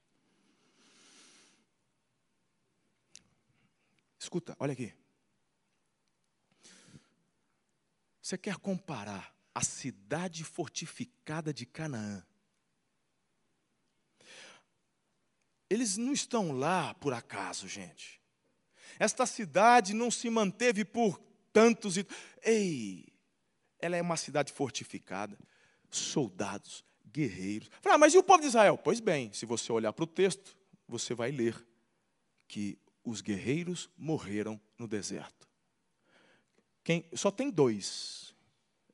Speaker 1: Escuta, olha aqui. Você quer comparar a cidade fortificada de Canaã? Eles não estão lá por acaso, gente. Esta cidade não se manteve por tantos e. Ei, ela é uma cidade fortificada, soldados, guerreiros. Ah, mas e o povo de Israel? Pois bem, se você olhar para o texto, você vai ler que os guerreiros morreram no deserto. Quem, só tem dois: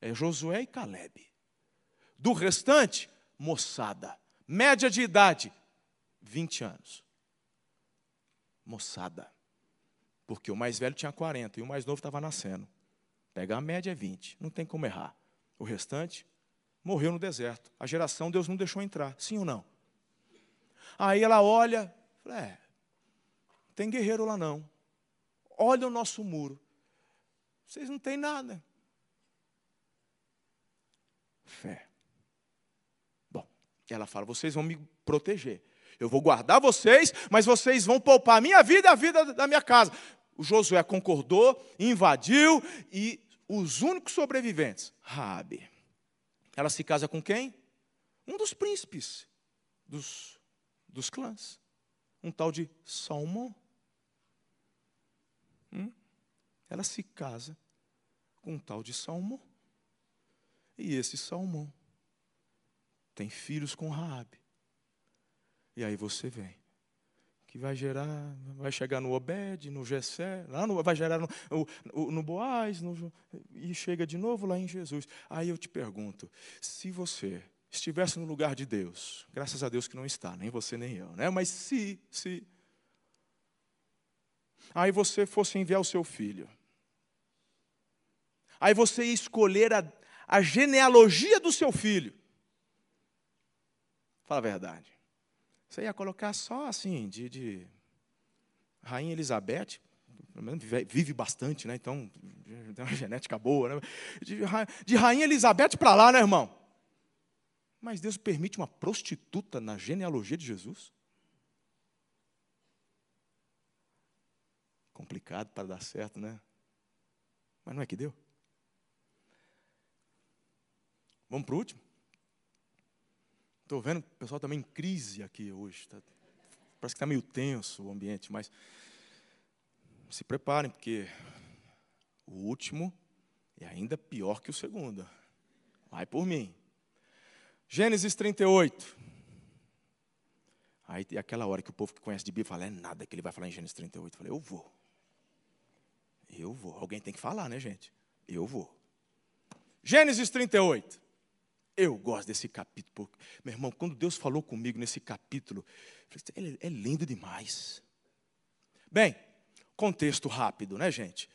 Speaker 1: é Josué e Caleb. Do restante, moçada, média de idade, 20 anos. Moçada. Porque o mais velho tinha 40 e o mais novo estava nascendo. Pega a média é 20, não tem como errar. O restante morreu no deserto. A geração Deus não deixou entrar, sim ou não? Aí ela olha, é, tem guerreiro lá não. Olha o nosso muro. Vocês não têm nada. Fé. Bom, ela fala: vocês vão me proteger. Eu vou guardar vocês, mas vocês vão poupar a minha vida e a vida da minha casa. O Josué concordou, invadiu e os únicos sobreviventes, Rabi. Ela se casa com quem? Um dos príncipes dos, dos clãs. Um tal de Salmão. Hum? Ela se casa com um tal de Salmão. E esse Salmão tem filhos com Raabe. E aí você vem. Que vai gerar, vai chegar no Obed, no Gessé, lá no, vai gerar no, no, no Boaz, no, e chega de novo lá em Jesus. Aí eu te pergunto, se você estivesse no lugar de Deus, graças a Deus que não está, nem você nem eu, né? Mas se, se, aí você fosse enviar o seu filho, aí você ia escolher a, a genealogia do seu filho, fala a verdade. Você ia colocar só assim, de, de Rainha Elizabeth, vive bastante, né? Então, tem uma genética boa, né? De, de Rainha Elizabeth para lá, né, irmão? Mas Deus permite uma prostituta na genealogia de Jesus? Complicado para dar certo, né? Mas não é que deu? Vamos para o último? Estou vendo o pessoal também em crise aqui hoje. Tá, parece que está meio tenso o ambiente, mas se preparem, porque o último é ainda pior que o segundo. Vai por mim. Gênesis 38. Aí aquela hora que o povo que conhece de Bíblia fala, é nada que ele vai falar em Gênesis 38. Eu falei, eu vou. Eu vou. Alguém tem que falar, né, gente? Eu vou. Gênesis 38. Eu gosto desse capítulo. Meu irmão, quando Deus falou comigo nesse capítulo, ele é lindo demais. Bem, contexto rápido, né, gente?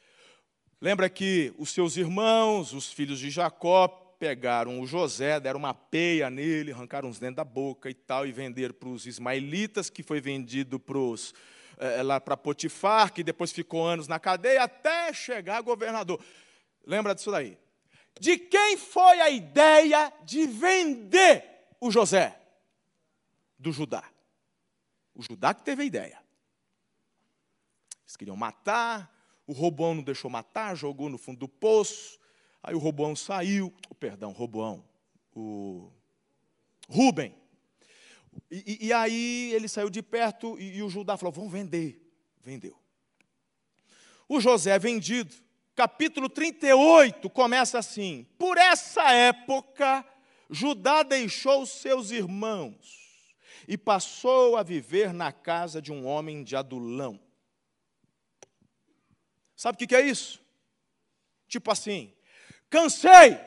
Speaker 1: Lembra que os seus irmãos, os filhos de Jacó, pegaram o José, deram uma peia nele, arrancaram os dentes da boca e tal, e venderam para os ismaelitas, que foi vendido para os, é, lá para Potifar, que depois ficou anos na cadeia, até chegar governador. Lembra disso daí? De quem foi a ideia de vender o José? Do Judá. O Judá que teve a ideia. Eles queriam matar, o Roboão não deixou matar, jogou no fundo do poço. Aí o Roboão saiu, oh, perdão, Roboão, o Rubem. E, e, aí ele saiu de perto e, e o Judá falou: vamos vender. Vendeu. O José é vendido capítulo 38 começa assim: Por essa época, Judá deixou seus irmãos e passou a viver na casa de um homem de Adulão. Sabe o que é isso? Tipo assim, cansei,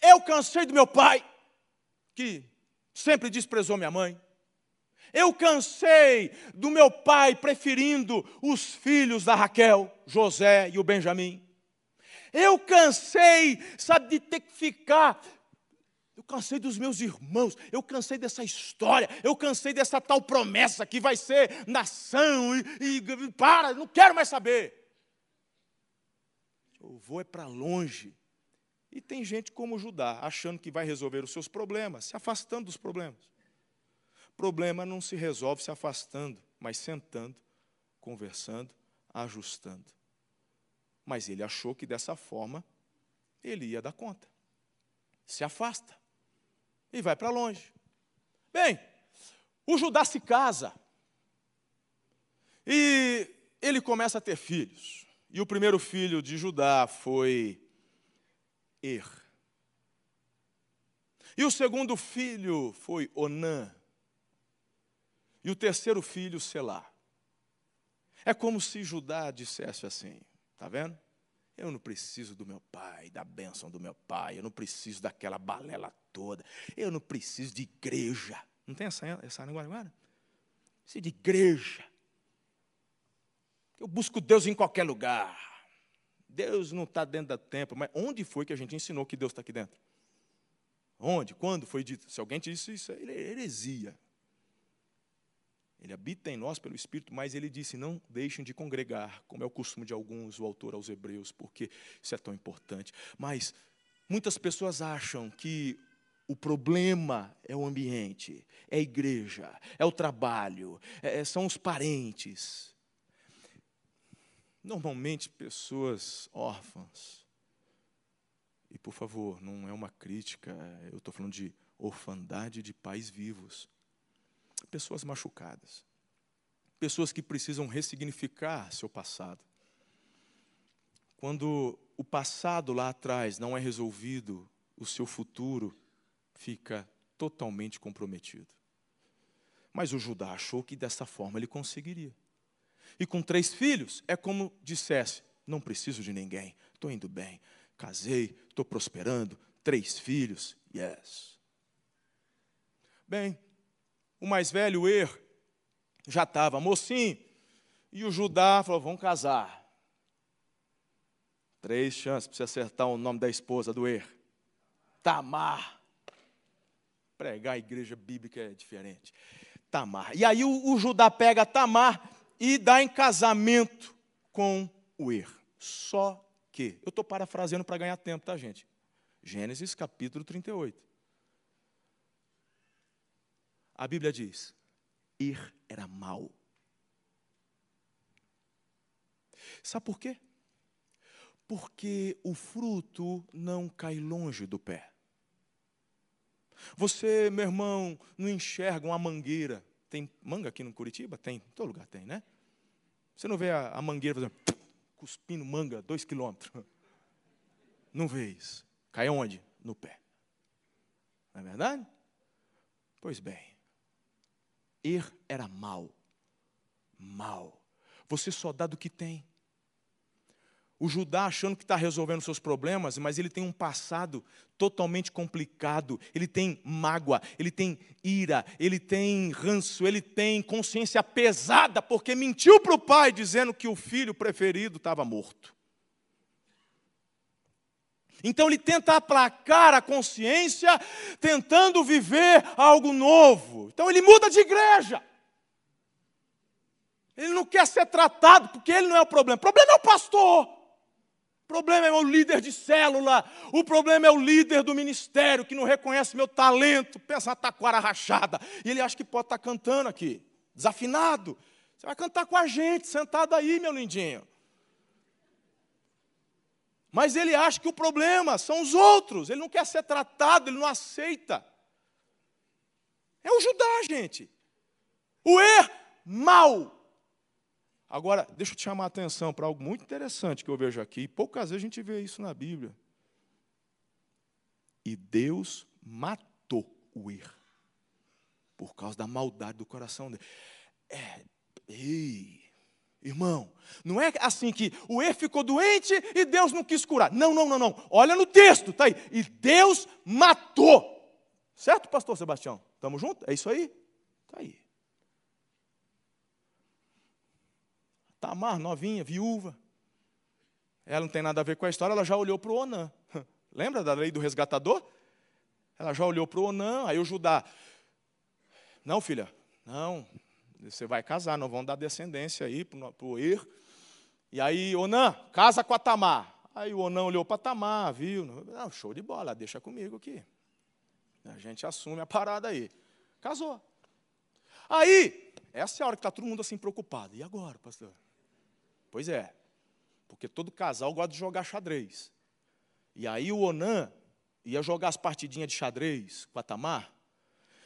Speaker 1: eu cansei do meu pai, que sempre desprezou minha mãe. Eu cansei do meu pai preferindo os filhos da Raquel, José e o Benjamim. Eu cansei, sabe, de ter que ficar. Eu cansei dos meus irmãos, eu cansei dessa história, eu cansei dessa tal promessa que vai ser nação e, e para, não quero mais saber. Eu vou é para longe. E tem gente como Judá, achando que vai resolver os seus problemas, se afastando dos problemas. Problema não se resolve se afastando, mas sentando, conversando, ajustando. Mas ele achou que dessa forma ele ia dar conta. Se afasta e vai para longe. Bem, o Judá se casa e ele começa a ter filhos. E o primeiro filho de Judá foi Er. E o segundo filho foi Onã. E o terceiro filho, Selá. É como se Judá dissesse assim: está vendo? Eu não preciso do meu pai, da bênção do meu pai, eu não preciso daquela balela toda, eu não preciso de igreja. Não tem essa, essa linguagem agora? Preciso de igreja. Eu busco Deus em qualquer lugar. Deus não está dentro do templo, mas onde foi que a gente ensinou que Deus está aqui dentro? Onde? Quando foi dito? Se alguém disse isso, é heresia. Ele habita em nós pelo Espírito, mas ele disse: não deixem de congregar, como é o costume de alguns, o autor aos Hebreus, porque isso é tão importante. Mas muitas pessoas acham que o problema é o ambiente, é a igreja, é o trabalho, é, são os parentes. Normalmente, pessoas órfãs, e por favor, não é uma crítica, eu estou falando de orfandade de pais vivos pessoas machucadas, pessoas que precisam ressignificar seu passado. Quando o passado lá atrás não é resolvido, o seu futuro fica totalmente comprometido. Mas o Judá achou que dessa forma ele conseguiria. E com três filhos, é como dissesse: não preciso de ninguém, estou indo bem, casei, estou prosperando, três filhos, yes. Bem, o mais velho, o Er, já estava mocinho. E o Judá falou: vamos casar. Três chances para você acertar o nome da esposa do Er. Tamar. Pregar a igreja bíblica é diferente. Tamar. E aí o, o Judá pega Tamar e dá em casamento com o Er. Só que, eu estou parafraseando para ganhar tempo, tá, gente? Gênesis capítulo 38. A Bíblia diz: Ir era mal. Sabe por quê? Porque o fruto não cai longe do pé. Você, meu irmão, não enxerga uma mangueira. Tem manga aqui no Curitiba? Tem, em todo lugar tem, né? Você não vê a, a mangueira fazendo, cuspindo manga dois quilômetros. Não vê isso. Cai onde? No pé. Não é verdade? Pois bem, Er era mal. Mal. Você só dá do que tem. O Judá achando que está resolvendo seus problemas, mas ele tem um passado totalmente complicado. Ele tem mágoa, ele tem ira, ele tem ranço, ele tem consciência pesada, porque mentiu para o pai dizendo que o filho preferido estava morto. Então ele tenta aplacar a consciência, tentando viver algo novo. Então ele muda de igreja. Ele não quer ser tratado, porque ele não é o problema. O problema é o pastor. O problema é o líder de célula. O problema é o líder do ministério que não reconhece meu talento. Pensa na taquara rachada. E ele acha que pode estar cantando aqui, desafinado. Você vai cantar com a gente, sentado aí, meu lindinho. Mas ele acha que o problema são os outros, ele não quer ser tratado, ele não aceita. É o Judá, gente. O er mal. Agora, deixa eu te chamar a atenção para algo muito interessante que eu vejo aqui. Poucas vezes a gente vê isso na Bíblia. E Deus matou o er por causa da maldade do coração dele. É, ei, Irmão, não é assim que o E ficou doente e Deus não quis curar. Não, não, não, não. Olha no texto, tá aí. E Deus matou. Certo, pastor Sebastião? Tamo junto? É isso aí? Tá aí. Tamar, novinha, viúva. Ela não tem nada a ver com a história, ela já olhou para o Onã. Lembra da lei do resgatador? Ela já olhou para o Onã, aí o Judá. Não, filha, não, você vai casar, não vão dar descendência aí para o Er. E aí, Onã, casa com a Tamar. Aí o Onã olhou para Tamar, viu? Não, show de bola, deixa comigo aqui. A gente assume a parada aí. Casou. Aí, essa é a hora que está todo mundo assim preocupado. E agora, pastor? Pois é, porque todo casal gosta de jogar xadrez. E aí o Onan ia jogar as partidinhas de xadrez com a Tamar,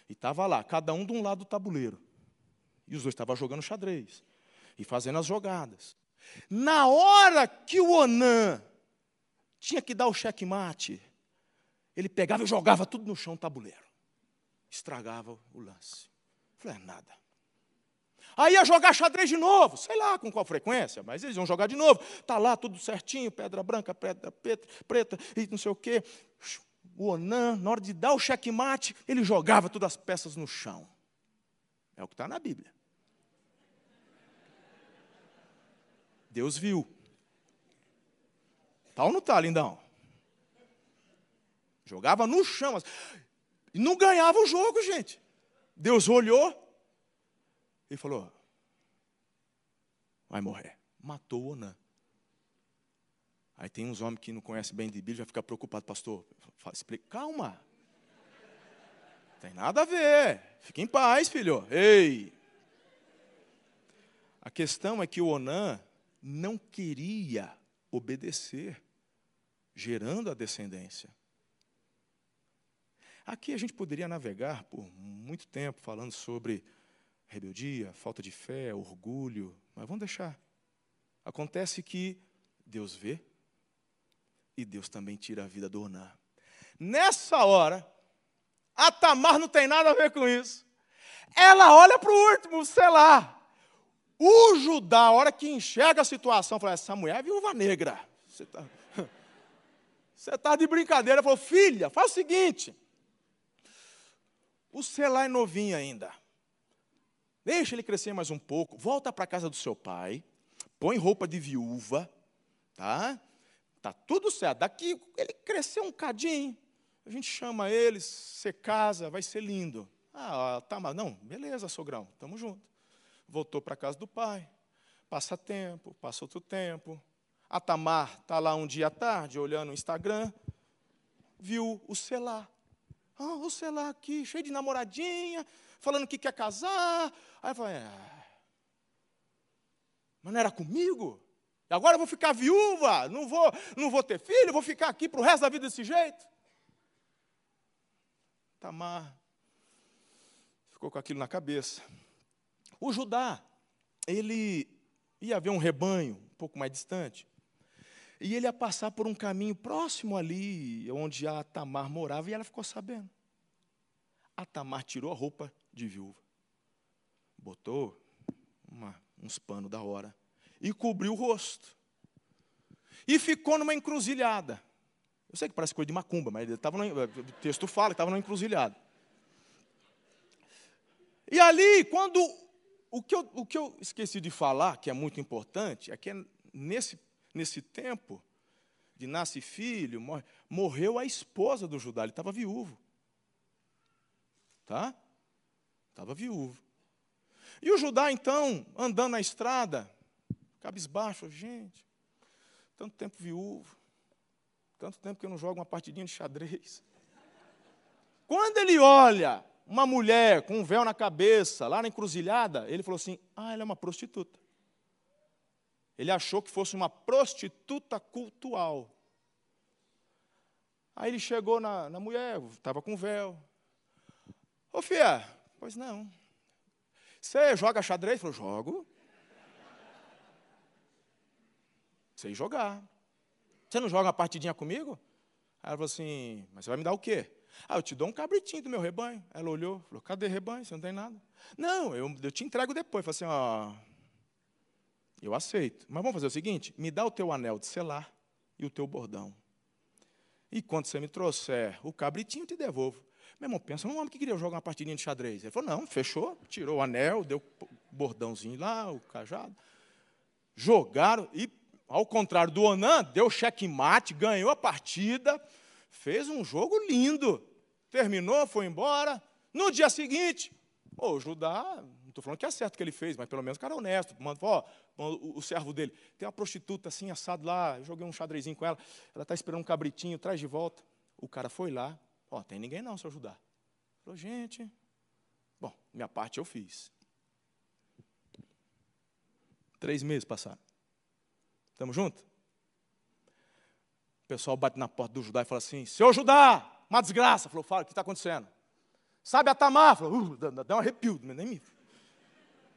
Speaker 1: e estava lá, cada um de um lado do tabuleiro. E os dois estavam jogando xadrez e fazendo as jogadas. Na hora que o Onan tinha que dar o checkmate, ele pegava e jogava tudo no chão tabuleiro. Estragava o lance. Falei, é nada. Aí ia jogar xadrez de novo, sei lá com qual frequência, mas eles iam jogar de novo. Está lá tudo certinho, pedra branca, pedra preta, preta e não sei o quê. O Onan, na hora de dar o checkmate, ele jogava todas as peças no chão. É o que está na Bíblia. Deus viu. Tá ou não está, lindão? Jogava no chão. E não ganhava o jogo, gente. Deus olhou, ele falou: vai morrer. Matou Onã. Aí tem uns homens que não conhecem bem de Bíblia, já fica preocupado, pastor. Fala, explica, calma. Tem nada a ver. Fique em paz, filho. Ei. A questão é que o Onã não queria obedecer, gerando a descendência. Aqui a gente poderia navegar por muito tempo falando sobre rebeldia, falta de fé, orgulho, mas vamos deixar. Acontece que Deus vê e Deus também tira a vida do Oná. Nessa hora, a Tamar não tem nada a ver com isso. Ela olha para o último, sei lá. O Judá, a hora que enxerga a situação, fala: essa mulher é viúva negra. Você está você tá de brincadeira. Falou, filha, faz o seguinte. O Selá é novinho ainda. Deixa ele crescer mais um pouco. Volta para a casa do seu pai. Põe roupa de viúva. Tá? Tá tudo certo. Daqui ele cresceu um cadinho. A gente chama ele, você casa, vai ser lindo. Ah, tá, mas não, beleza, sogrão, tamo junto. Voltou para a casa do pai. Passa tempo, passa outro tempo. A Tamar está lá um dia à tarde, olhando o Instagram, viu o celular. Ah, o celular aqui, cheio de namoradinha, falando que quer casar. Aí eu falei, é, mas não era comigo? Agora eu vou ficar viúva, não vou, não vou ter filho, vou ficar aqui para o resto da vida desse jeito. Tamar ficou com aquilo na cabeça. O Judá, ele ia ver um rebanho um pouco mais distante, e ele ia passar por um caminho próximo ali, onde a Tamar morava, e ela ficou sabendo. A Tamar tirou a roupa de viúva, botou uma, uns panos da hora e cobriu o rosto. E ficou numa encruzilhada. Eu sei que parece coisa de macumba, mas tava no, o texto fala que estava numa encruzilhada. E ali, quando. O que, eu, o que eu esqueci de falar, que é muito importante, é que nesse, nesse tempo de nasce filho, morre, morreu a esposa do Judá, ele estava viúvo. Tá? Estava viúvo. E o Judá, então, andando na estrada, cabisbaixo, gente, tanto tempo viúvo, tanto tempo que eu não jogo uma partidinha de xadrez. Quando ele olha uma mulher com um véu na cabeça, lá na encruzilhada, ele falou assim: ah, ela é uma prostituta. Ele achou que fosse uma prostituta cultual. Aí ele chegou na, na mulher, estava com véu. Ô filha, pois não. Você joga xadrez? Falou, jogo. Sei jogar. Você não joga uma partidinha comigo? Aí ela falou assim, mas você vai me dar o quê? Ah, eu te dou um cabritinho do meu rebanho. Ela olhou, falou, cadê rebanho? Você não tem nada. Não, eu, eu te entrego depois. Falei assim, ó, eu aceito. Mas vamos fazer o seguinte, me dá o teu anel de selar e o teu bordão. E quando você me trouxer o cabritinho, eu te devolvo. Meu irmão, pensa num homem que queria jogar uma partidinha de xadrez. Ele falou, não, fechou, tirou o anel, deu o bordãozinho lá, o cajado. Jogaram, e ao contrário do Onan, deu checkmate, ganhou a partida, fez um jogo lindo. Terminou, foi embora. No dia seguinte, o Judá, não estou falando que é certo o que ele fez, mas pelo menos o cara é honesto. Mandou, ó, o, o, servo dele, tem uma prostituta assim, assado lá, joguei um xadrezinho com ela, ela está esperando um cabritinho, traz de volta. O cara foi lá, Ó, tem ninguém não, seu Judá. Falou, gente, bom, minha parte eu fiz. Três meses passaram. Estamos juntos? O pessoal bate na porta do Judá e fala assim: Seu Judá, uma desgraça. Falou, fala, o que está acontecendo? Sabe a Tamar? Falou, uh, dá um arrepio, nem me.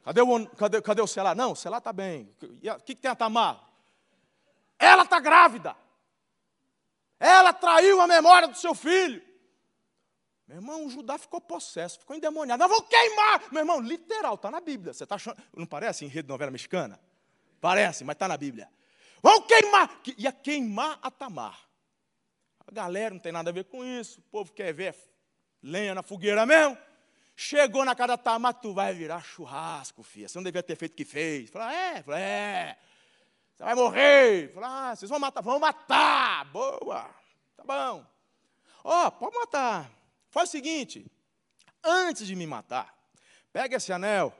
Speaker 1: Cadê o, cadê, cadê o Selá? Não, o Selá está bem. O que, que tem a Tamar? Ela está grávida. Ela traiu a memória do seu filho. Meu irmão, o Judá ficou possesso, ficou endemoniado. Nós vamos queimar! Meu irmão, literal, está na Bíblia. Você está achando. Não parece em rede de novela mexicana? Parece, mas está na Bíblia. Vão queimar! Ia queimar a Tamar. A galera não tem nada a ver com isso. O povo quer ver lenha na fogueira mesmo. Chegou na casa da Tamar, tu vai virar churrasco, filha. Você não devia ter feito o que fez. Fala, é, fala, é. Você vai morrer. Fala, ah, vocês vão matar. Vão matar. Boa. Tá bom. Ó, oh, pode matar. Faz o seguinte: antes de me matar, pega esse anel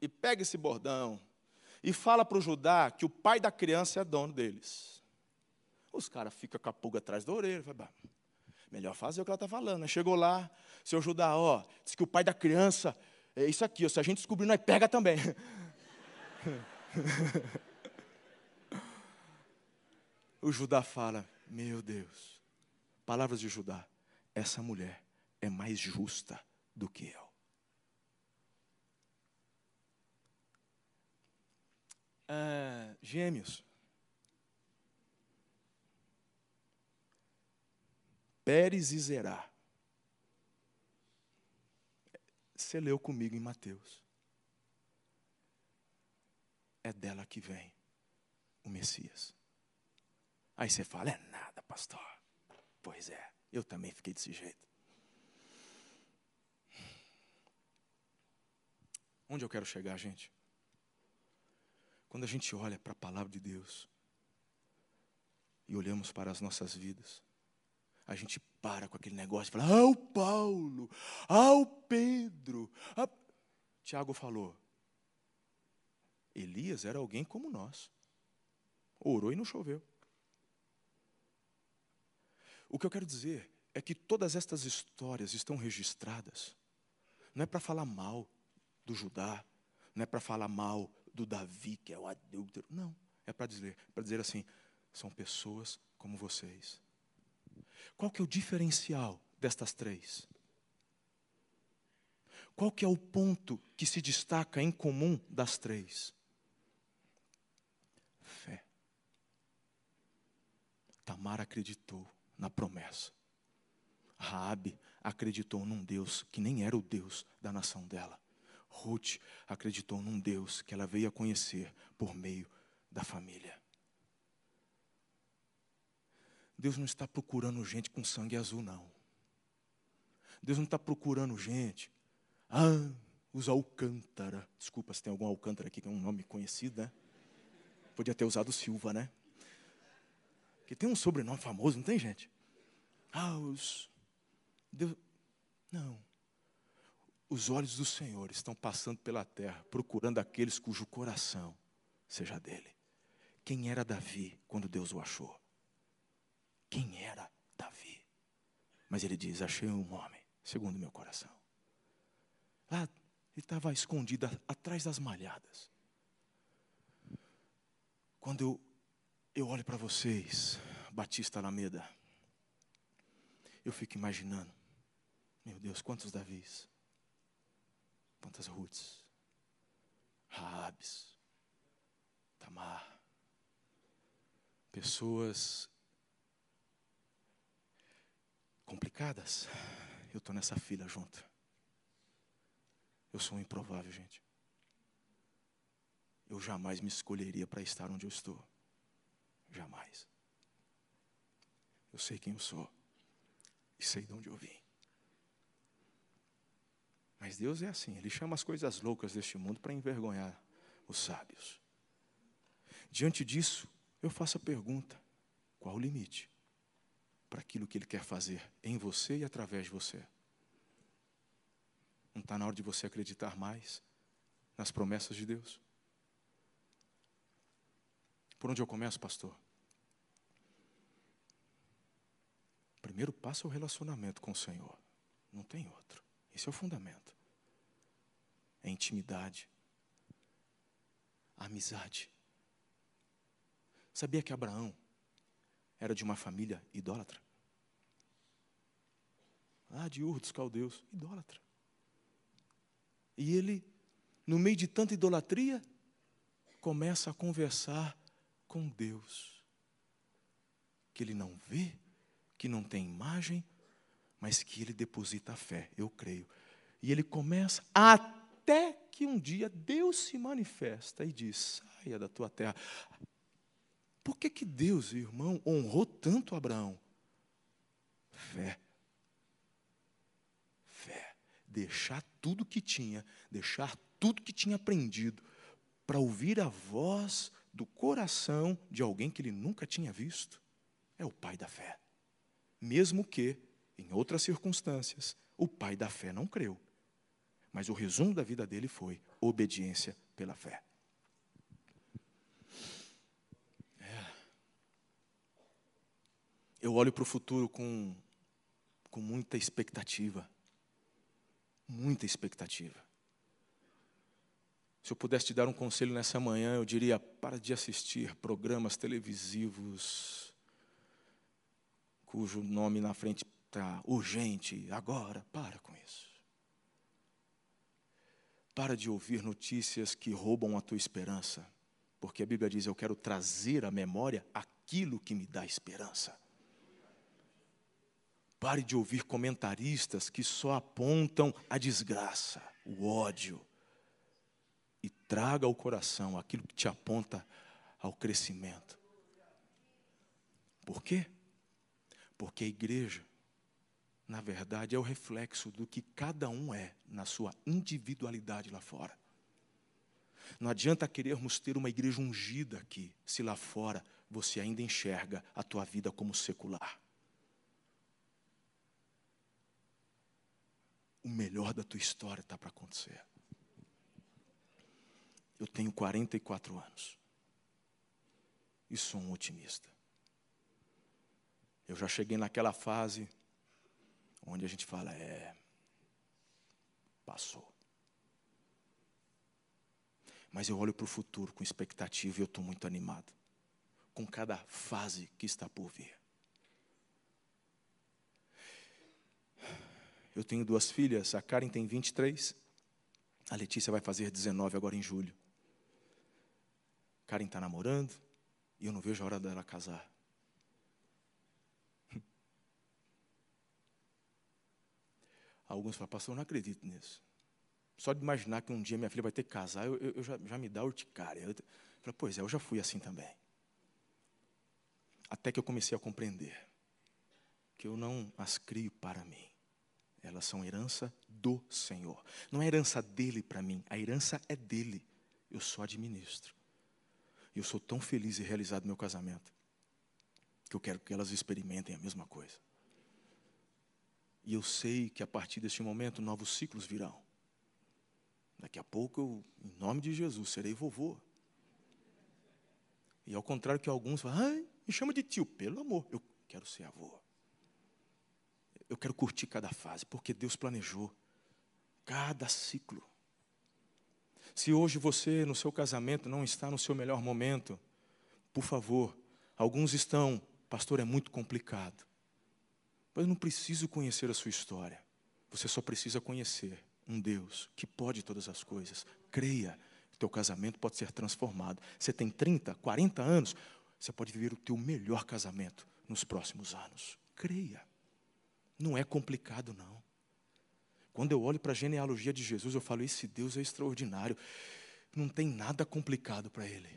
Speaker 1: e pega esse bordão e fala para o Judá que o pai da criança é dono deles. Os caras ficam com a pulga atrás da orelha. Fala, melhor fazer o que ela está falando. Chegou lá, seu Judá, ó, diz que o pai da criança é isso aqui. Ó, se a gente descobrir, nós pega também. o Judá fala, meu Deus, palavras de Judá, essa mulher é mais justa do que eu. Ah, gêmeos. Pérez e Zerá. Você leu comigo em Mateus. É dela que vem o Messias. Aí você fala, é nada, pastor. Pois é, eu também fiquei desse jeito. Onde eu quero chegar, gente? Quando a gente olha para a palavra de Deus e olhamos para as nossas vidas, a gente para com aquele negócio e fala: Ah, o Paulo, ah, o Pedro. Ah. Tiago falou: Elias era alguém como nós. Orou e não choveu. O que eu quero dizer é que todas estas histórias estão registradas, não é para falar mal, do Judá, não é para falar mal do Davi, que é o adúltero. Não, é para dizer, para dizer assim, são pessoas como vocês. Qual que é o diferencial destas três? Qual que é o ponto que se destaca em comum das três? Fé. Tamar acreditou na promessa. Raabe acreditou num Deus que nem era o Deus da nação dela. Ruth acreditou num Deus que ela veio a conhecer por meio da família. Deus não está procurando gente com sangue azul, não. Deus não está procurando gente. Ah, os Alcântara. Desculpa se tem algum Alcântara aqui que é um nome conhecido, né? Podia ter usado Silva, né? Que tem um sobrenome famoso, não tem gente? Ah, os. Deus. Não. Os olhos do Senhor estão passando pela terra, procurando aqueles cujo coração seja dele. Quem era Davi quando Deus o achou? Quem era Davi? Mas ele diz: Achei um homem, segundo meu coração. Lá, ele estava escondido atrás das malhadas. Quando eu, eu olho para vocês, Batista Alameda, eu fico imaginando, meu Deus, quantos Davis? Quantas Ruths? Raabes, Tamar. Pessoas complicadas. Eu estou nessa fila junto. Eu sou um improvável, gente. Eu jamais me escolheria para estar onde eu estou. Jamais. Eu sei quem eu sou. E sei de onde eu vim. Mas Deus é assim, Ele chama as coisas loucas deste mundo para envergonhar os sábios. Diante disso, eu faço a pergunta: qual o limite para aquilo que Ele quer fazer em você e através de você? Não está na hora de você acreditar mais nas promessas de Deus? Por onde eu começo, pastor? Primeiro passo é o relacionamento com o Senhor. Não tem outro. Esse é o fundamento. É intimidade. amizade. Sabia que Abraão era de uma família idólatra? Ah, de Ur dos caldeus, idólatra. E ele, no meio de tanta idolatria, começa a conversar com Deus, que ele não vê, que não tem imagem, mas que ele deposita a fé, eu creio. E ele começa até que um dia Deus se manifesta e diz: saia da tua terra. Por que, que Deus, irmão, honrou tanto Abraão? Fé. Fé. Deixar tudo que tinha, deixar tudo que tinha aprendido, para ouvir a voz do coração de alguém que ele nunca tinha visto. É o pai da fé. Mesmo que, em outras circunstâncias, o pai da fé não creu. Mas o resumo da vida dele foi obediência pela fé. É. Eu olho para o futuro com, com muita expectativa. Muita expectativa. Se eu pudesse te dar um conselho nessa manhã, eu diria: para de assistir programas televisivos cujo nome na frente está urgente, agora. Para com isso. Para de ouvir notícias que roubam a tua esperança, porque a Bíblia diz: Eu quero trazer à memória aquilo que me dá esperança. Pare de ouvir comentaristas que só apontam a desgraça, o ódio, e traga ao coração aquilo que te aponta ao crescimento. Por quê? Porque a igreja, na verdade, é o reflexo do que cada um é na sua individualidade lá fora. Não adianta querermos ter uma igreja ungida aqui, se lá fora você ainda enxerga a tua vida como secular. O melhor da tua história está para acontecer. Eu tenho 44 anos. E sou um otimista. Eu já cheguei naquela fase onde a gente fala, é, passou. Mas eu olho para o futuro com expectativa e eu estou muito animado com cada fase que está por vir. Eu tenho duas filhas, a Karen tem 23, a Letícia vai fazer 19 agora em julho. Karen está namorando e eu não vejo a hora dela casar. Alguns falam, pastor, eu não acredito nisso. Só de imaginar que um dia minha filha vai ter que casar, eu, eu, eu já, já, me dá urticária. Eu, eu falo, pois é, eu já fui assim também. Até que eu comecei a compreender que eu não as crio para mim. Elas são herança do Senhor. Não é herança dele para mim, a herança é dele. Eu só administro. E eu sou tão feliz e realizado no meu casamento que eu quero que elas experimentem a mesma coisa. E eu sei que a partir deste momento novos ciclos virão. Daqui a pouco, eu, em nome de Jesus, serei vovô. E ao contrário que alguns falam, me chama de tio, pelo amor, eu quero ser avô. Eu quero curtir cada fase, porque Deus planejou cada ciclo. Se hoje você, no seu casamento, não está no seu melhor momento, por favor, alguns estão, pastor, é muito complicado. Mas eu não preciso conhecer a sua história. Você só precisa conhecer um Deus que pode todas as coisas. Creia, teu casamento pode ser transformado. Você tem 30, 40 anos, você pode viver o teu melhor casamento nos próximos anos. Creia. Não é complicado não. Quando eu olho para a genealogia de Jesus, eu falo: esse Deus é extraordinário. Não tem nada complicado para ele.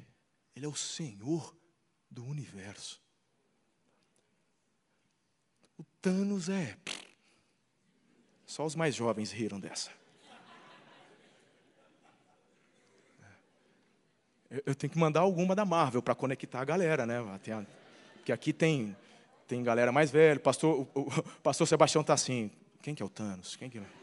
Speaker 1: Ele é o Senhor do universo. Thanos é. Só os mais jovens riram dessa. É. Eu tenho que mandar alguma da Marvel para conectar a galera, né? Porque aqui tem, tem galera mais velha. Pastor, o, o pastor Sebastião está assim. Quem que é o Thanos? Quem que é?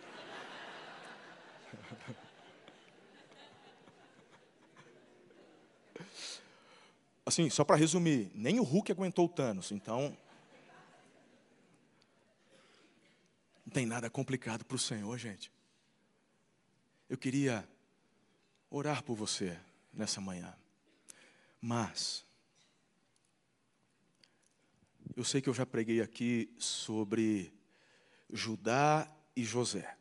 Speaker 1: Assim, só para resumir, nem o Hulk aguentou o Thanos, então Não tem nada complicado para o Senhor, gente. Eu queria orar por você nessa manhã. Mas, eu sei que eu já preguei aqui sobre Judá e José.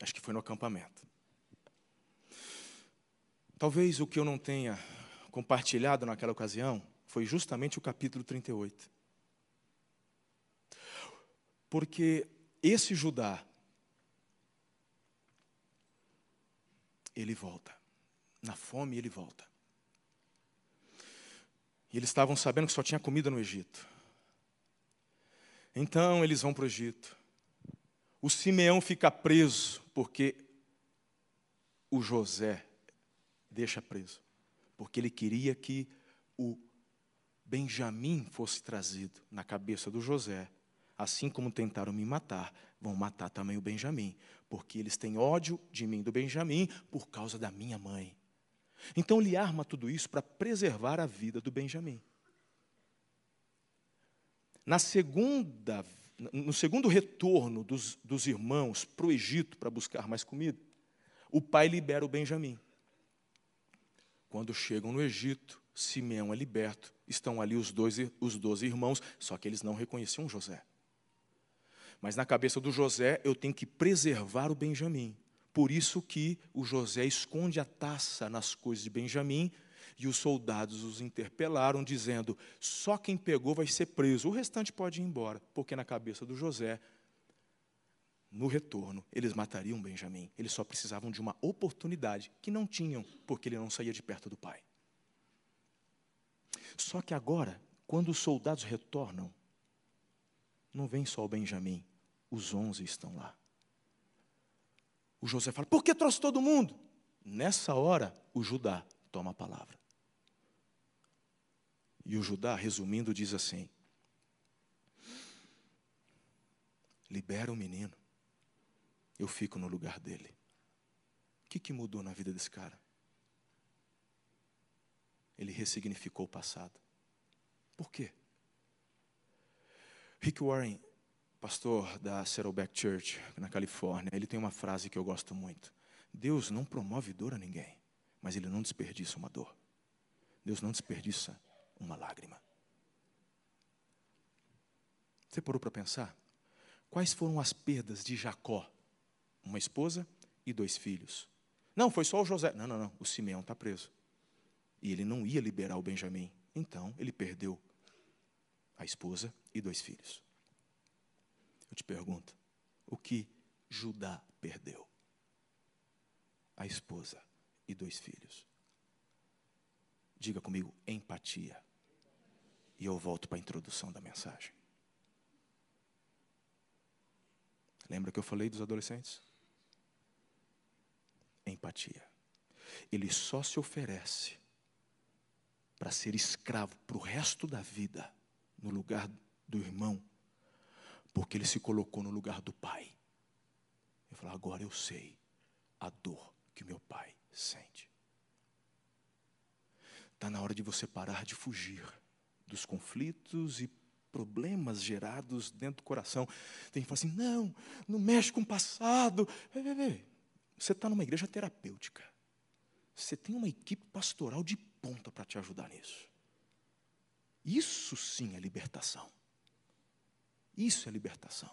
Speaker 1: Acho que foi no acampamento. Talvez o que eu não tenha compartilhado naquela ocasião foi justamente o capítulo 38. Porque esse Judá, ele volta. Na fome ele volta. E eles estavam sabendo que só tinha comida no Egito. Então eles vão para o Egito. O Simeão fica preso porque o José deixa preso. Porque ele queria que o Benjamim fosse trazido na cabeça do José. Assim como tentaram me matar, vão matar também o Benjamim. Porque eles têm ódio de mim, do Benjamim, por causa da minha mãe. Então ele arma tudo isso para preservar a vida do Benjamim. Na segunda, no segundo retorno dos, dos irmãos para o Egito para buscar mais comida, o pai libera o Benjamim. Quando chegam no Egito, Simeão é liberto, estão ali os, dois, os doze irmãos, só que eles não reconheciam José. Mas na cabeça do José, eu tenho que preservar o Benjamim. Por isso que o José esconde a taça nas coisas de Benjamim e os soldados os interpelaram, dizendo: só quem pegou vai ser preso, o restante pode ir embora, porque na cabeça do José, no retorno, eles matariam Benjamim. Eles só precisavam de uma oportunidade que não tinham, porque ele não saía de perto do pai. Só que agora, quando os soldados retornam, não vem só o Benjamim, os onze estão lá. O José fala: por que trouxe todo mundo? Nessa hora, o Judá toma a palavra. E o Judá, resumindo, diz assim: libera o menino, eu fico no lugar dele. O que, que mudou na vida desse cara? Ele ressignificou o passado. Por quê? Rick Warren pastor da Saddleback Church, na Califórnia, ele tem uma frase que eu gosto muito. Deus não promove dor a ninguém, mas ele não desperdiça uma dor. Deus não desperdiça uma lágrima. Você parou para pensar? Quais foram as perdas de Jacó? Uma esposa e dois filhos. Não, foi só o José. Não, não, não. O Simeão está preso. E ele não ia liberar o Benjamim. Então, ele perdeu a esposa e dois filhos. Eu te pergunto, o que Judá perdeu? A esposa e dois filhos. Diga comigo, empatia. E eu volto para a introdução da mensagem. Lembra que eu falei dos adolescentes? Empatia. Ele só se oferece para ser escravo para o resto da vida, no lugar do irmão porque ele se colocou no lugar do pai. Ele falou: agora eu sei a dor que meu pai sente. Está na hora de você parar de fugir dos conflitos e problemas gerados dentro do coração. Tem que falar assim: não, não mexe com o passado. Você está numa igreja terapêutica. Você tem uma equipe pastoral de ponta para te ajudar nisso. Isso sim é libertação. Isso é libertação.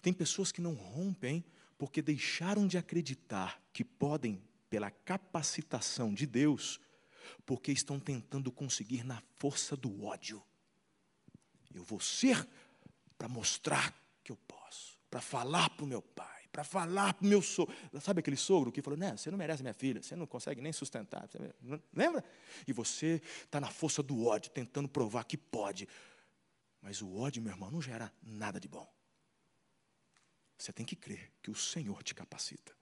Speaker 1: Tem pessoas que não rompem porque deixaram de acreditar que podem, pela capacitação de Deus, porque estão tentando conseguir na força do ódio. Eu vou ser para mostrar que eu posso, para falar para o meu pai, para falar para o meu sogro. Sabe aquele sogro que falou: Não, você não merece minha filha, você não consegue nem sustentar. Lembra? E você está na força do ódio, tentando provar que pode. Mas o ódio, meu irmão, não gera nada de bom. Você tem que crer que o Senhor te capacita.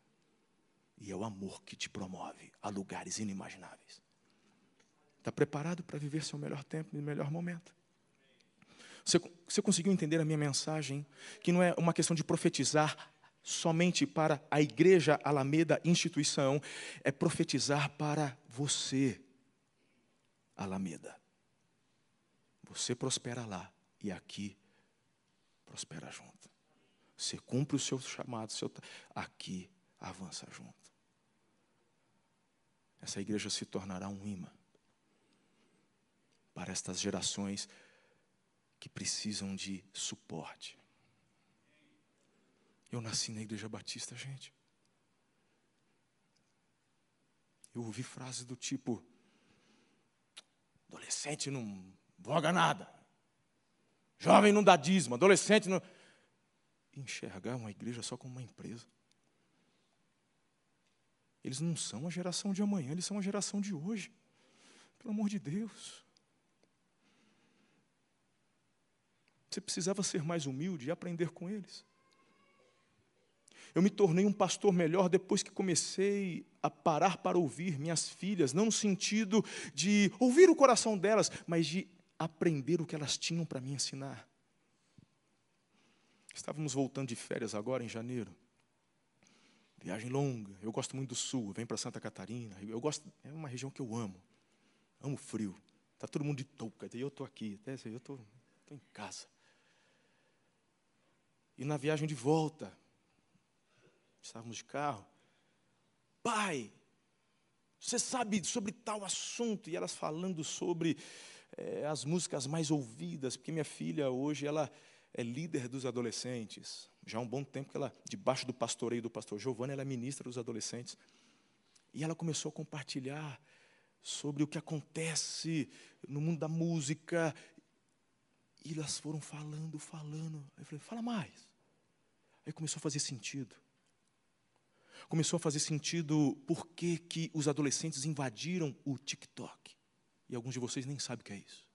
Speaker 1: E é o amor que te promove a lugares inimagináveis. Está preparado para viver seu melhor tempo e melhor momento? Você, você conseguiu entender a minha mensagem? Que não é uma questão de profetizar somente para a igreja Alameda instituição, é profetizar para você, Alameda. Você prospera lá e aqui prospera junto. Você cumpre o seu chamado, seu, aqui avança junto. Essa igreja se tornará um imã para estas gerações que precisam de suporte. Eu nasci na igreja batista, gente. Eu ouvi frases do tipo: adolescente não voga nada, jovem não dá dízimo, adolescente não. Enxergar uma igreja só como uma empresa. Eles não são a geração de amanhã, eles são a geração de hoje. Pelo amor de Deus. Você precisava ser mais humilde e aprender com eles. Eu me tornei um pastor melhor depois que comecei a parar para ouvir minhas filhas, não no sentido de ouvir o coração delas, mas de aprender o que elas tinham para me ensinar. Estávamos voltando de férias agora em janeiro. Viagem longa. Eu gosto muito do sul, vem para Santa Catarina. Eu gosto, é uma região que eu amo. Amo frio. Tá todo mundo de touca, e eu estou aqui, eu estou em casa. E na viagem de volta, estávamos de carro. Pai, você sabe sobre tal assunto? E elas falando sobre é, as músicas mais ouvidas, porque minha filha hoje ela é líder dos adolescentes. Já há um bom tempo que ela, debaixo do pastoreio do pastor Giovanni, ela é ministra dos adolescentes. E ela começou a compartilhar sobre o que acontece no mundo da música. E elas foram falando, falando. Eu falei, fala mais. Aí começou a fazer sentido começou a fazer sentido por que, que os adolescentes invadiram o TikTok. E alguns de vocês nem sabem o que é isso.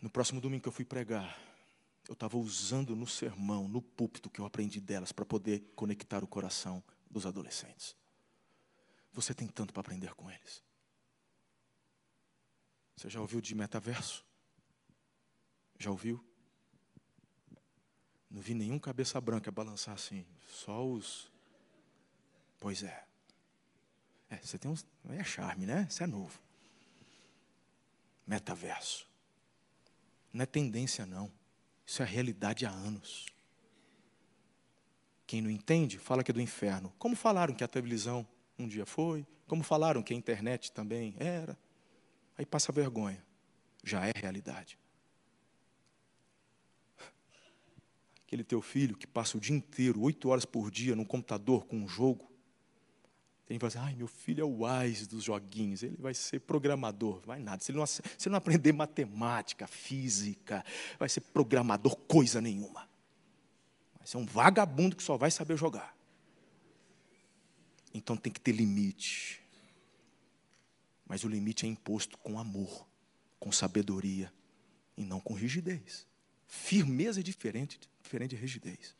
Speaker 1: No próximo domingo que eu fui pregar, eu estava usando no sermão, no púlpito que eu aprendi delas, para poder conectar o coração dos adolescentes. Você tem tanto para aprender com eles. Você já ouviu de metaverso? Já ouviu? Não vi nenhum cabeça branca balançar assim, só os. Pois é. É, você tem uns. É charme, né? Isso é novo. Metaverso. Não é tendência, não. Isso é realidade há anos. Quem não entende, fala que é do inferno. Como falaram que a televisão um dia foi, como falaram que a internet também era. Aí passa vergonha. Já é realidade. aquele teu filho que passa o dia inteiro, oito horas por dia, no computador com um jogo, tem que falar assim, ai, meu filho é o wise dos joguinhos, ele vai ser programador. Vai nada, se ele, não, se ele não aprender matemática, física, vai ser programador coisa nenhuma. Vai ser um vagabundo que só vai saber jogar. Então tem que ter limite. Mas o limite é imposto com amor, com sabedoria, e não com rigidez. Firmeza é diferente diferente de rigidez.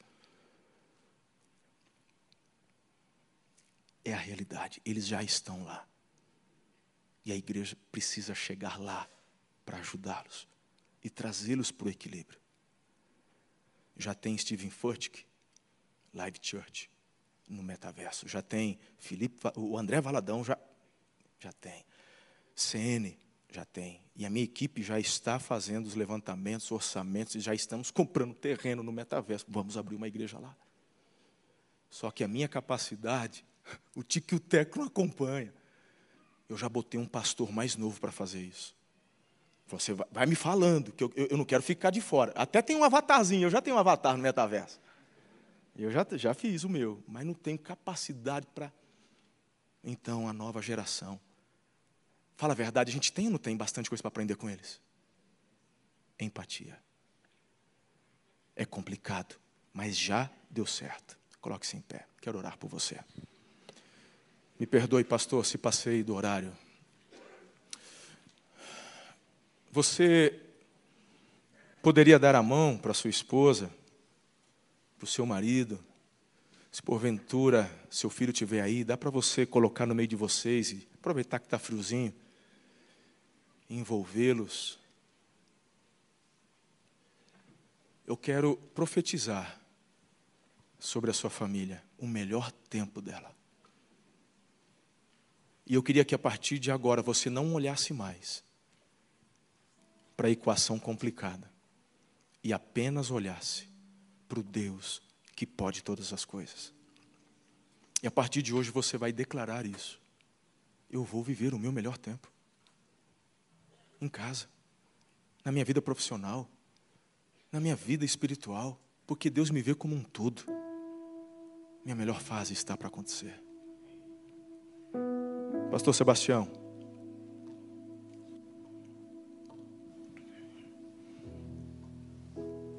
Speaker 1: É a realidade, eles já estão lá. E a igreja precisa chegar lá para ajudá-los e trazê-los para o equilíbrio. Já tem Steven Furtick, Live Church, no metaverso. Já tem Felipe, o André Valadão já, já tem. CN, já tem. E a minha equipe já está fazendo os levantamentos, orçamentos, e já estamos comprando terreno no metaverso. Vamos abrir uma igreja lá. Só que a minha capacidade, o tique o teco não acompanha. Eu já botei um pastor mais novo para fazer isso. Você vai me falando, que eu, eu, não quero ficar de fora. Até tem um avatarzinho, eu já tenho um avatar no metaverso. Eu já, já fiz o meu, mas não tenho capacidade para. Então, a nova geração Fala a verdade, a gente tem ou não tem bastante coisa para aprender com eles? Empatia. É complicado, mas já deu certo. Coloque-se em pé. Quero orar por você. Me perdoe, pastor, se passei do horário. Você poderia dar a mão para sua esposa, para o seu marido, Se porventura seu filho estiver aí, dá para você colocar no meio de vocês e aproveitar que está friozinho, envolvê-los. Eu quero profetizar sobre a sua família o melhor tempo dela. E eu queria que a partir de agora você não olhasse mais para a equação complicada e apenas olhasse para o Deus que pode todas as coisas. E a partir de hoje você vai declarar isso. Eu vou viver o meu melhor tempo. Em casa, na minha vida profissional, na minha vida espiritual, porque Deus me vê como um todo. Minha melhor fase está para acontecer. Pastor Sebastião.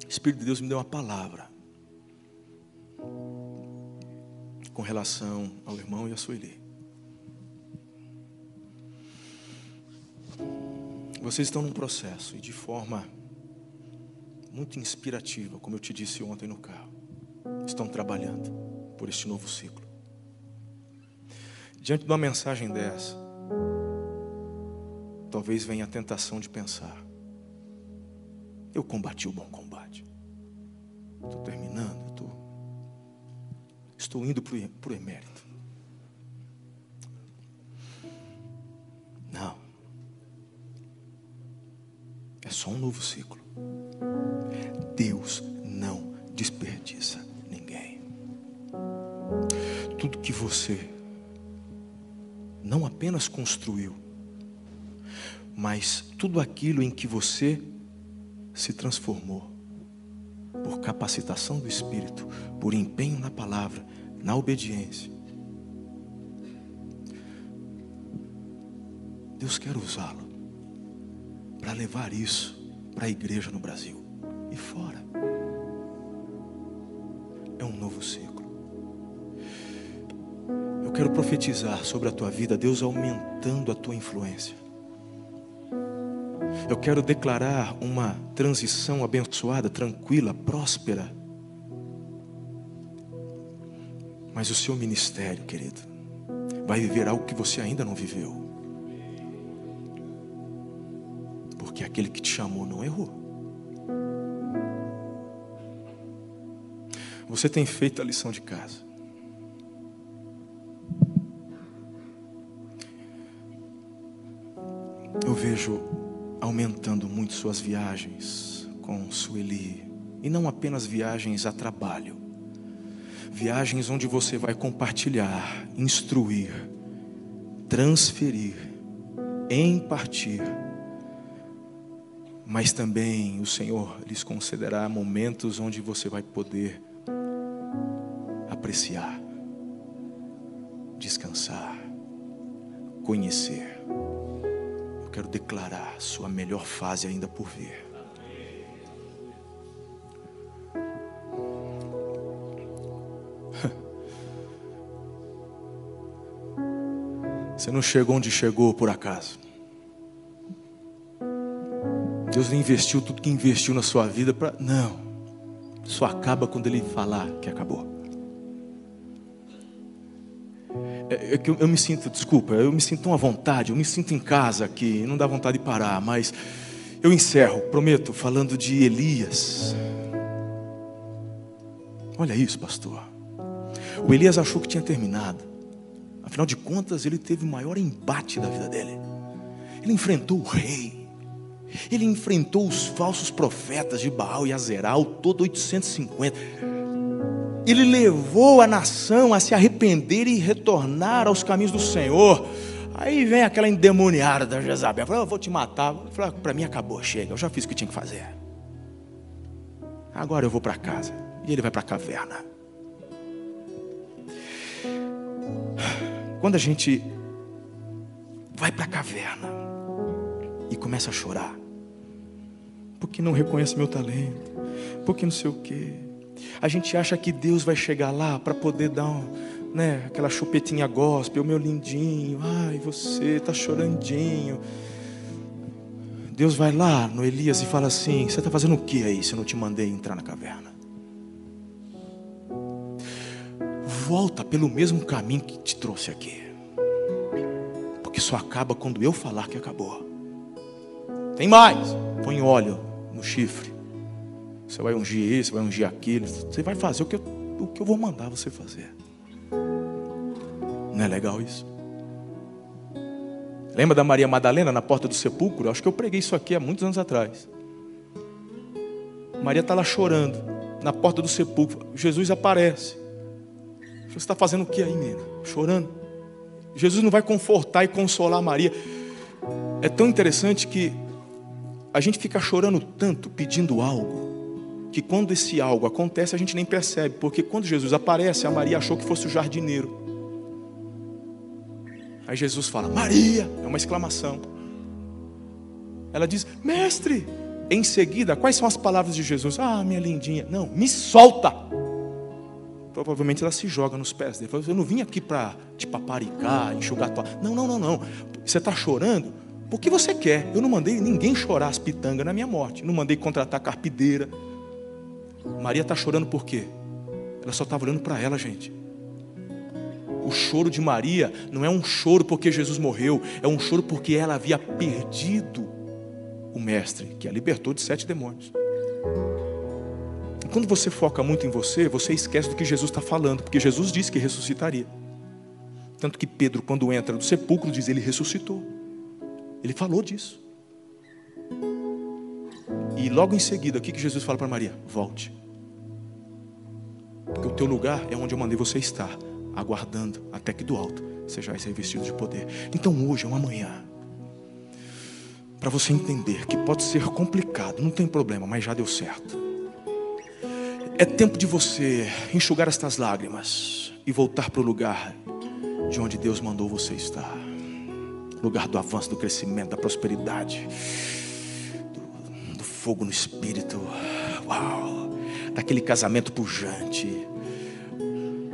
Speaker 1: O Espírito de Deus me deu uma palavra com relação ao irmão e a Sueli. Vocês estão num processo e de forma muito inspirativa, como eu te disse ontem no carro, estão trabalhando por este novo ciclo. Diante de uma mensagem dessa, talvez venha a tentação de pensar: eu combati o bom combate, estou terminando, estou, estou indo para o emérito. Não, é só um novo ciclo. Deus não desperdiça ninguém. Tudo que você apenas construiu, mas tudo aquilo em que você se transformou, por capacitação do Espírito, por empenho na palavra, na obediência. Deus quer usá-lo para levar isso para a igreja no Brasil e fora. É um novo ciclo. Quero profetizar sobre a tua vida, Deus aumentando a tua influência. Eu quero declarar uma transição abençoada, tranquila, próspera. Mas o seu ministério, querido, vai viver algo que você ainda não viveu. Porque aquele que te chamou não errou. Você tem feito a lição de casa. Vejo aumentando muito suas viagens com Sueli. E não apenas viagens a trabalho, viagens onde você vai compartilhar, instruir, transferir, impartir. Mas também o Senhor lhes concederá momentos onde você vai poder apreciar, descansar, conhecer quero declarar sua melhor fase ainda por vir. Você não chegou onde chegou por acaso. Deus não investiu tudo que investiu na sua vida para. Não. Só acaba quando Ele falar que acabou. É, que eu, eu, me sinto, desculpa, eu me sinto uma vontade, eu me sinto em casa aqui, não dá vontade de parar, mas eu encerro, prometo, falando de Elias. Olha isso, pastor. O Elias achou que tinha terminado. Afinal de contas, ele teve o maior embate da vida dele. Ele enfrentou o rei. Ele enfrentou os falsos profetas de Baal e Azeral, todo 850 ele levou a nação a se arrepender e retornar aos caminhos do Senhor. Aí vem aquela endemoniada da Jezabel, fala, eu vou te matar. Fala, para mim acabou, chega, eu já fiz o que tinha que fazer. Agora eu vou para casa. E ele vai para a caverna. Quando a gente vai para a caverna e começa a chorar, porque não reconhece meu talento, porque não sei o quê a gente acha que Deus vai chegar lá para poder dar um, né, aquela chupetinha gospel, meu lindinho, ai, você tá chorandinho. Deus vai lá no Elias e fala assim: Você está fazendo o que aí se eu não te mandei entrar na caverna? volta pelo mesmo caminho que te trouxe aqui. Porque só acaba quando eu falar que acabou. Tem mais. Põe óleo no chifre. Você vai ungir isso, vai ungir aquilo. Você vai fazer o que eu, o que eu vou mandar você fazer. Não é legal isso? Lembra da Maria Madalena na porta do sepulcro? Acho que eu preguei isso aqui há muitos anos atrás. Maria está lá chorando, na porta do sepulcro. Jesus aparece. Você está fazendo o que aí, menina? Chorando. Jesus não vai confortar e consolar Maria. É tão interessante que a gente fica chorando tanto, pedindo algo, que quando esse algo acontece, a gente nem percebe, porque quando Jesus aparece, a Maria achou que fosse o jardineiro. Aí Jesus fala: Maria, é uma exclamação. Ela diz: Mestre. Em seguida, quais são as palavras de Jesus? Ah, minha lindinha. Não, me solta. Provavelmente ela se joga nos pés dele. Eu não vim aqui para te paparicar, enxugar tua. Não, não, não, não. Você está chorando porque você quer. Eu não mandei ninguém chorar as pitangas na minha morte. Não mandei contratar carpideira. Maria está chorando por quê? Ela só estava olhando para ela, gente. O choro de Maria não é um choro porque Jesus morreu, é um choro porque ela havia perdido o Mestre, que a libertou de sete demônios. quando você foca muito em você, você esquece do que Jesus está falando, porque Jesus disse que ressuscitaria. Tanto que Pedro, quando entra no sepulcro, diz: Ele ressuscitou. Ele falou disso. E logo em seguida, o que Jesus fala para Maria? Volte. Porque o teu lugar é onde eu mandei você estar, aguardando até que do alto sejais revestido de poder. Então hoje é uma manhã para você entender que pode ser complicado, não tem problema, mas já deu certo. É tempo de você enxugar estas lágrimas e voltar para o lugar de onde Deus mandou você estar lugar do avanço, do crescimento, da prosperidade, fogo no espírito. Uau! Daquele casamento pujante.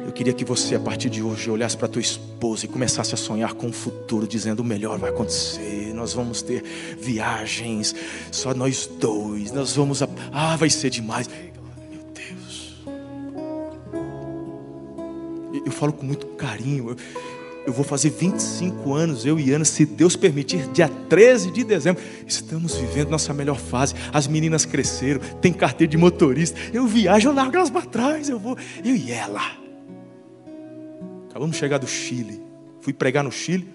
Speaker 1: Eu queria que você, a partir de hoje, olhasse para tua esposa e começasse a sonhar com o futuro, dizendo: o melhor vai acontecer. Nós vamos ter viagens, só nós dois. Nós vamos. A... Ah, vai ser demais. Meu Deus. Eu falo com muito carinho. Eu eu vou fazer 25 anos, eu e Ana, se Deus permitir, dia 13 de dezembro. Estamos vivendo nossa melhor fase. As meninas cresceram, tem carteira de motorista. Eu viajo, eu largo elas para trás. Eu vou, eu e ela. Acabamos de chegar do Chile. Fui pregar no Chile.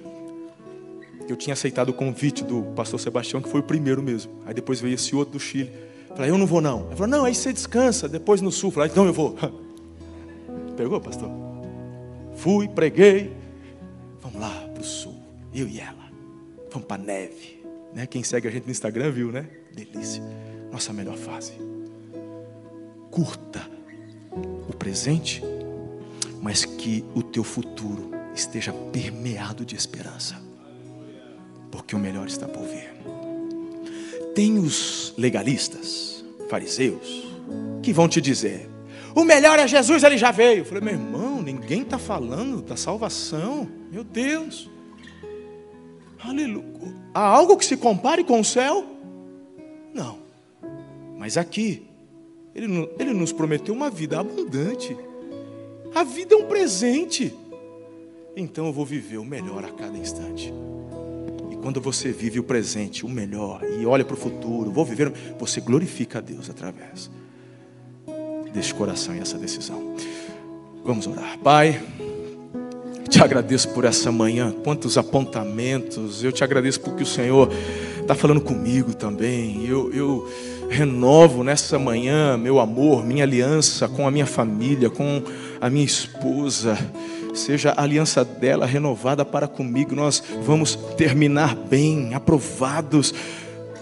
Speaker 1: Eu tinha aceitado o convite do pastor Sebastião, que foi o primeiro mesmo. Aí depois veio esse outro do Chile. Falei, eu não vou não. Ele falou, não, aí você descansa, depois no sul. Falei, então eu vou. Pegou, pastor? Fui, preguei, Vamos lá para o sul, eu e ela. Vamos para a neve. Né? Quem segue a gente no Instagram viu, né? Delícia. Nossa melhor fase. Curta o presente, mas que o teu futuro esteja permeado de esperança. Porque o melhor está por vir. Tem os legalistas, fariseus, que vão te dizer: o melhor é Jesus, ele já veio. Eu falei, meu irmão, ninguém está falando da salvação. Meu Deus. Aleluia. Há algo que se compare com o céu? Não. Mas aqui, ele, ele nos prometeu uma vida abundante. A vida é um presente. Então eu vou viver o melhor a cada instante. E quando você vive o presente, o melhor, e olha para o futuro, vou viver, você glorifica a Deus através deste coração e essa decisão. Vamos orar. Pai, te agradeço por essa manhã, quantos apontamentos. Eu te agradeço porque o Senhor está falando comigo também. Eu, eu renovo nessa manhã meu amor, minha aliança com a minha família, com a minha esposa. Seja a aliança dela renovada para comigo. Nós vamos terminar bem, aprovados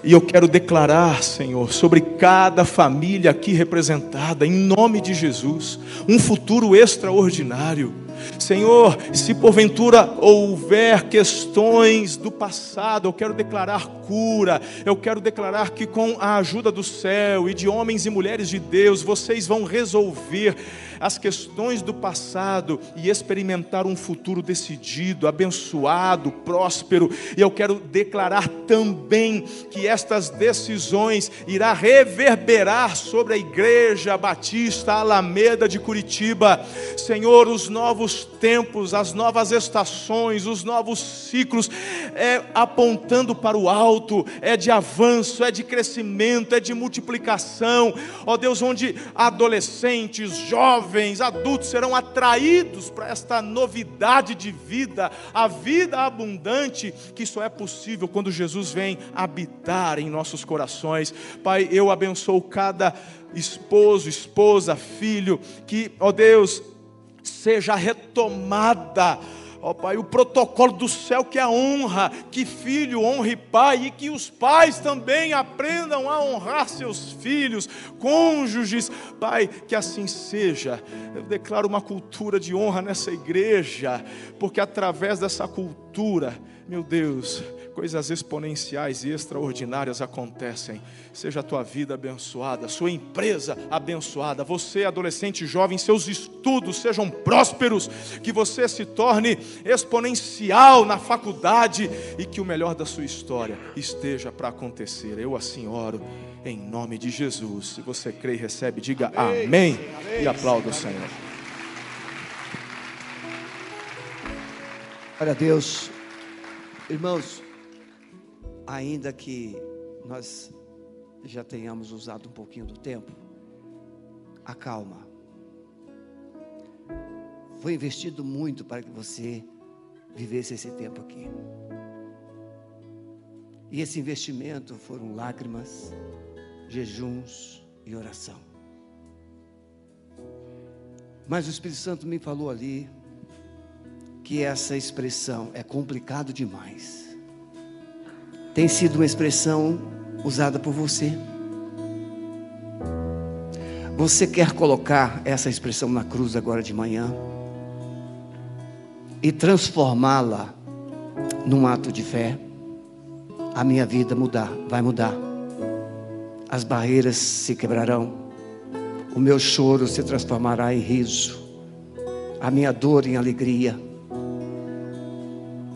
Speaker 1: e eu quero declarar, Senhor, sobre cada família aqui representada, em nome de Jesus, um futuro extraordinário. Senhor, se porventura houver questões do passado, eu quero declarar cura, eu quero declarar que com a ajuda do céu e de homens e mulheres de Deus, vocês vão resolver as questões do passado e experimentar um futuro decidido, abençoado, próspero. E eu quero declarar também que estas decisões irá reverberar sobre a igreja Batista Alameda de Curitiba. Senhor, os novos tempos, as novas estações, os novos ciclos é apontando para o alto, é de avanço, é de crescimento, é de multiplicação. Ó Deus, onde adolescentes, jovens, adultos serão atraídos para esta novidade de vida, a vida abundante que só é possível quando Jesus vem habitar em nossos corações. Pai, eu abençoo cada esposo, esposa, filho, que, ó Deus, seja retomada ó Pai, o protocolo do céu que é a honra, que filho honre pai e que os pais também aprendam a honrar seus filhos, cônjuges, Pai, que assim seja. Eu declaro uma cultura de honra nessa igreja, porque através dessa cultura, meu Deus, coisas exponenciais e extraordinárias acontecem. Seja a tua vida abençoada, sua empresa abençoada, você, adolescente jovem, seus estudos sejam prósperos, que você se torne exponencial na faculdade e que o melhor da sua história esteja para acontecer. Eu assim oro em nome de Jesus. Se você crê e recebe, diga amém, amém. e aplauda o Senhor.
Speaker 2: Glória a Deus. Irmãos, ainda que nós já tenhamos usado um pouquinho do tempo, acalma. Foi investido muito para que você vivesse esse tempo aqui. E esse investimento foram lágrimas, jejuns e oração. Mas o Espírito Santo me falou ali que essa expressão é complicado demais tem sido uma expressão usada por você. Você quer colocar essa expressão na cruz agora de manhã e transformá-la num ato de fé? A minha vida mudar, vai mudar. As barreiras se quebrarão. O meu choro se transformará em riso. A minha dor em alegria.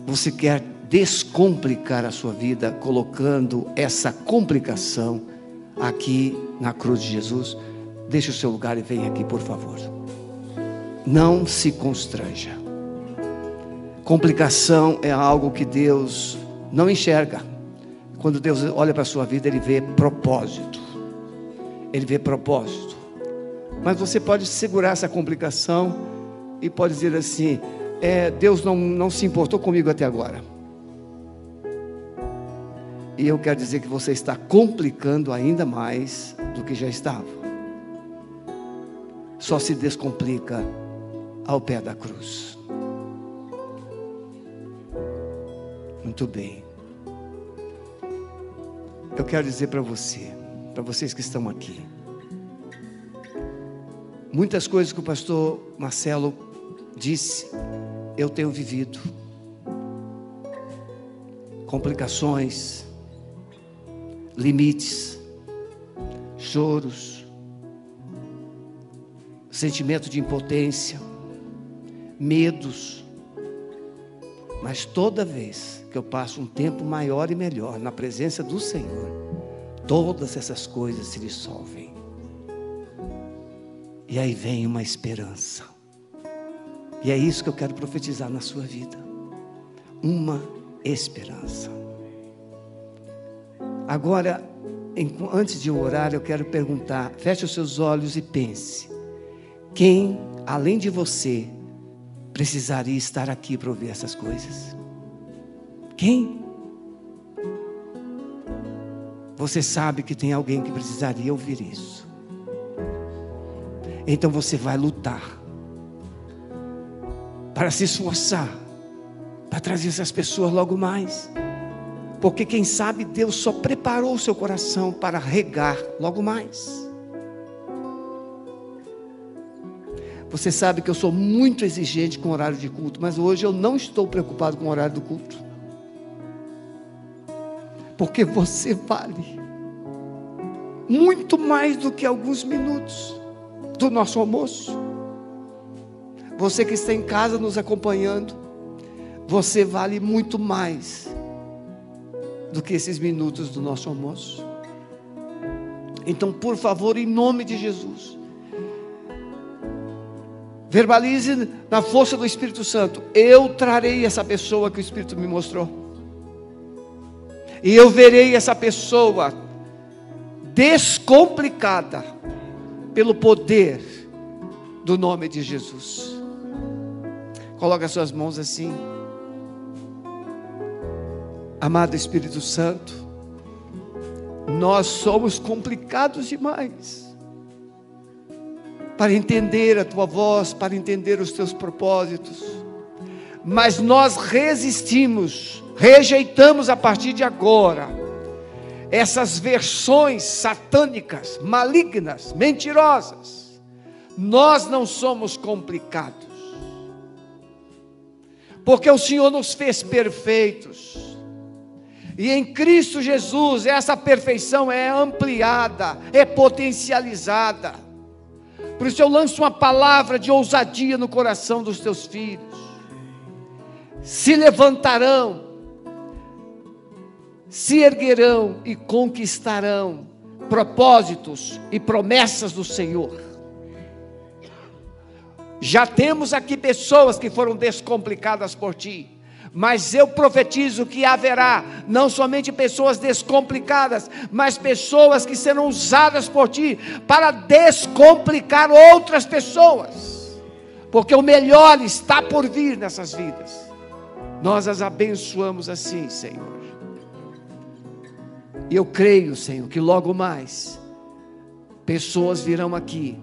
Speaker 2: Você quer descomplicar a sua vida, colocando essa complicação aqui na cruz de Jesus, deixe o seu lugar e venha aqui, por favor. Não se constranja. Complicação é algo que Deus não enxerga. Quando Deus olha para a sua vida, Ele vê propósito. Ele vê propósito. Mas você pode segurar essa complicação e pode dizer assim: é, Deus não, não se importou comigo até agora. E eu quero dizer que você está complicando ainda mais do que já estava. Só se descomplica ao pé da cruz. Muito bem. Eu quero dizer para você, para vocês que estão aqui, muitas coisas que o pastor Marcelo disse, eu tenho vivido. Complicações, limites, choros, sentimento de impotência, medos. Mas toda vez que eu passo um tempo maior e melhor na presença do Senhor, todas essas coisas se dissolvem. E aí vem uma esperança. E é isso que eu quero profetizar na sua vida. Uma esperança. Agora, antes de orar, eu quero perguntar: feche os seus olhos e pense. Quem, além de você, precisaria estar aqui para ouvir essas coisas? Quem? Você sabe que tem alguém que precisaria ouvir isso. Então você vai lutar para se esforçar para trazer essas pessoas logo mais. Porque quem sabe Deus só preparou o seu coração para regar logo mais. Você sabe que eu sou muito exigente com o horário de culto, mas hoje eu não estou preocupado com o horário do culto. Porque você vale muito mais do que alguns minutos do nosso almoço. Você que está em casa nos acompanhando, você vale muito mais do que esses minutos do nosso almoço. Então, por favor, em nome de Jesus, verbalize na força do Espírito Santo: eu trarei essa pessoa que o Espírito me mostrou, e eu verei essa pessoa descomplicada pelo poder do nome de Jesus. Coloque as suas mãos assim. Amado Espírito Santo, nós somos complicados demais para entender a tua voz, para entender os teus propósitos, mas nós resistimos, rejeitamos a partir de agora essas versões satânicas, malignas, mentirosas. Nós não somos complicados, porque o Senhor nos fez perfeitos e em Cristo Jesus, essa perfeição é ampliada, é potencializada. Por isso eu lanço uma palavra de ousadia no coração dos teus filhos. Se levantarão, se erguerão e conquistarão propósitos e promessas do Senhor. Já temos aqui pessoas que foram descomplicadas por ti mas eu profetizo que haverá não somente pessoas descomplicadas, mas pessoas que serão usadas por ti para descomplicar outras pessoas, porque o melhor está por vir nessas vidas. Nós as abençoamos assim, Senhor. E eu creio, Senhor, que logo mais pessoas virão aqui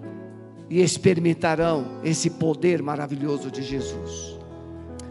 Speaker 2: e experimentarão esse poder maravilhoso de Jesus.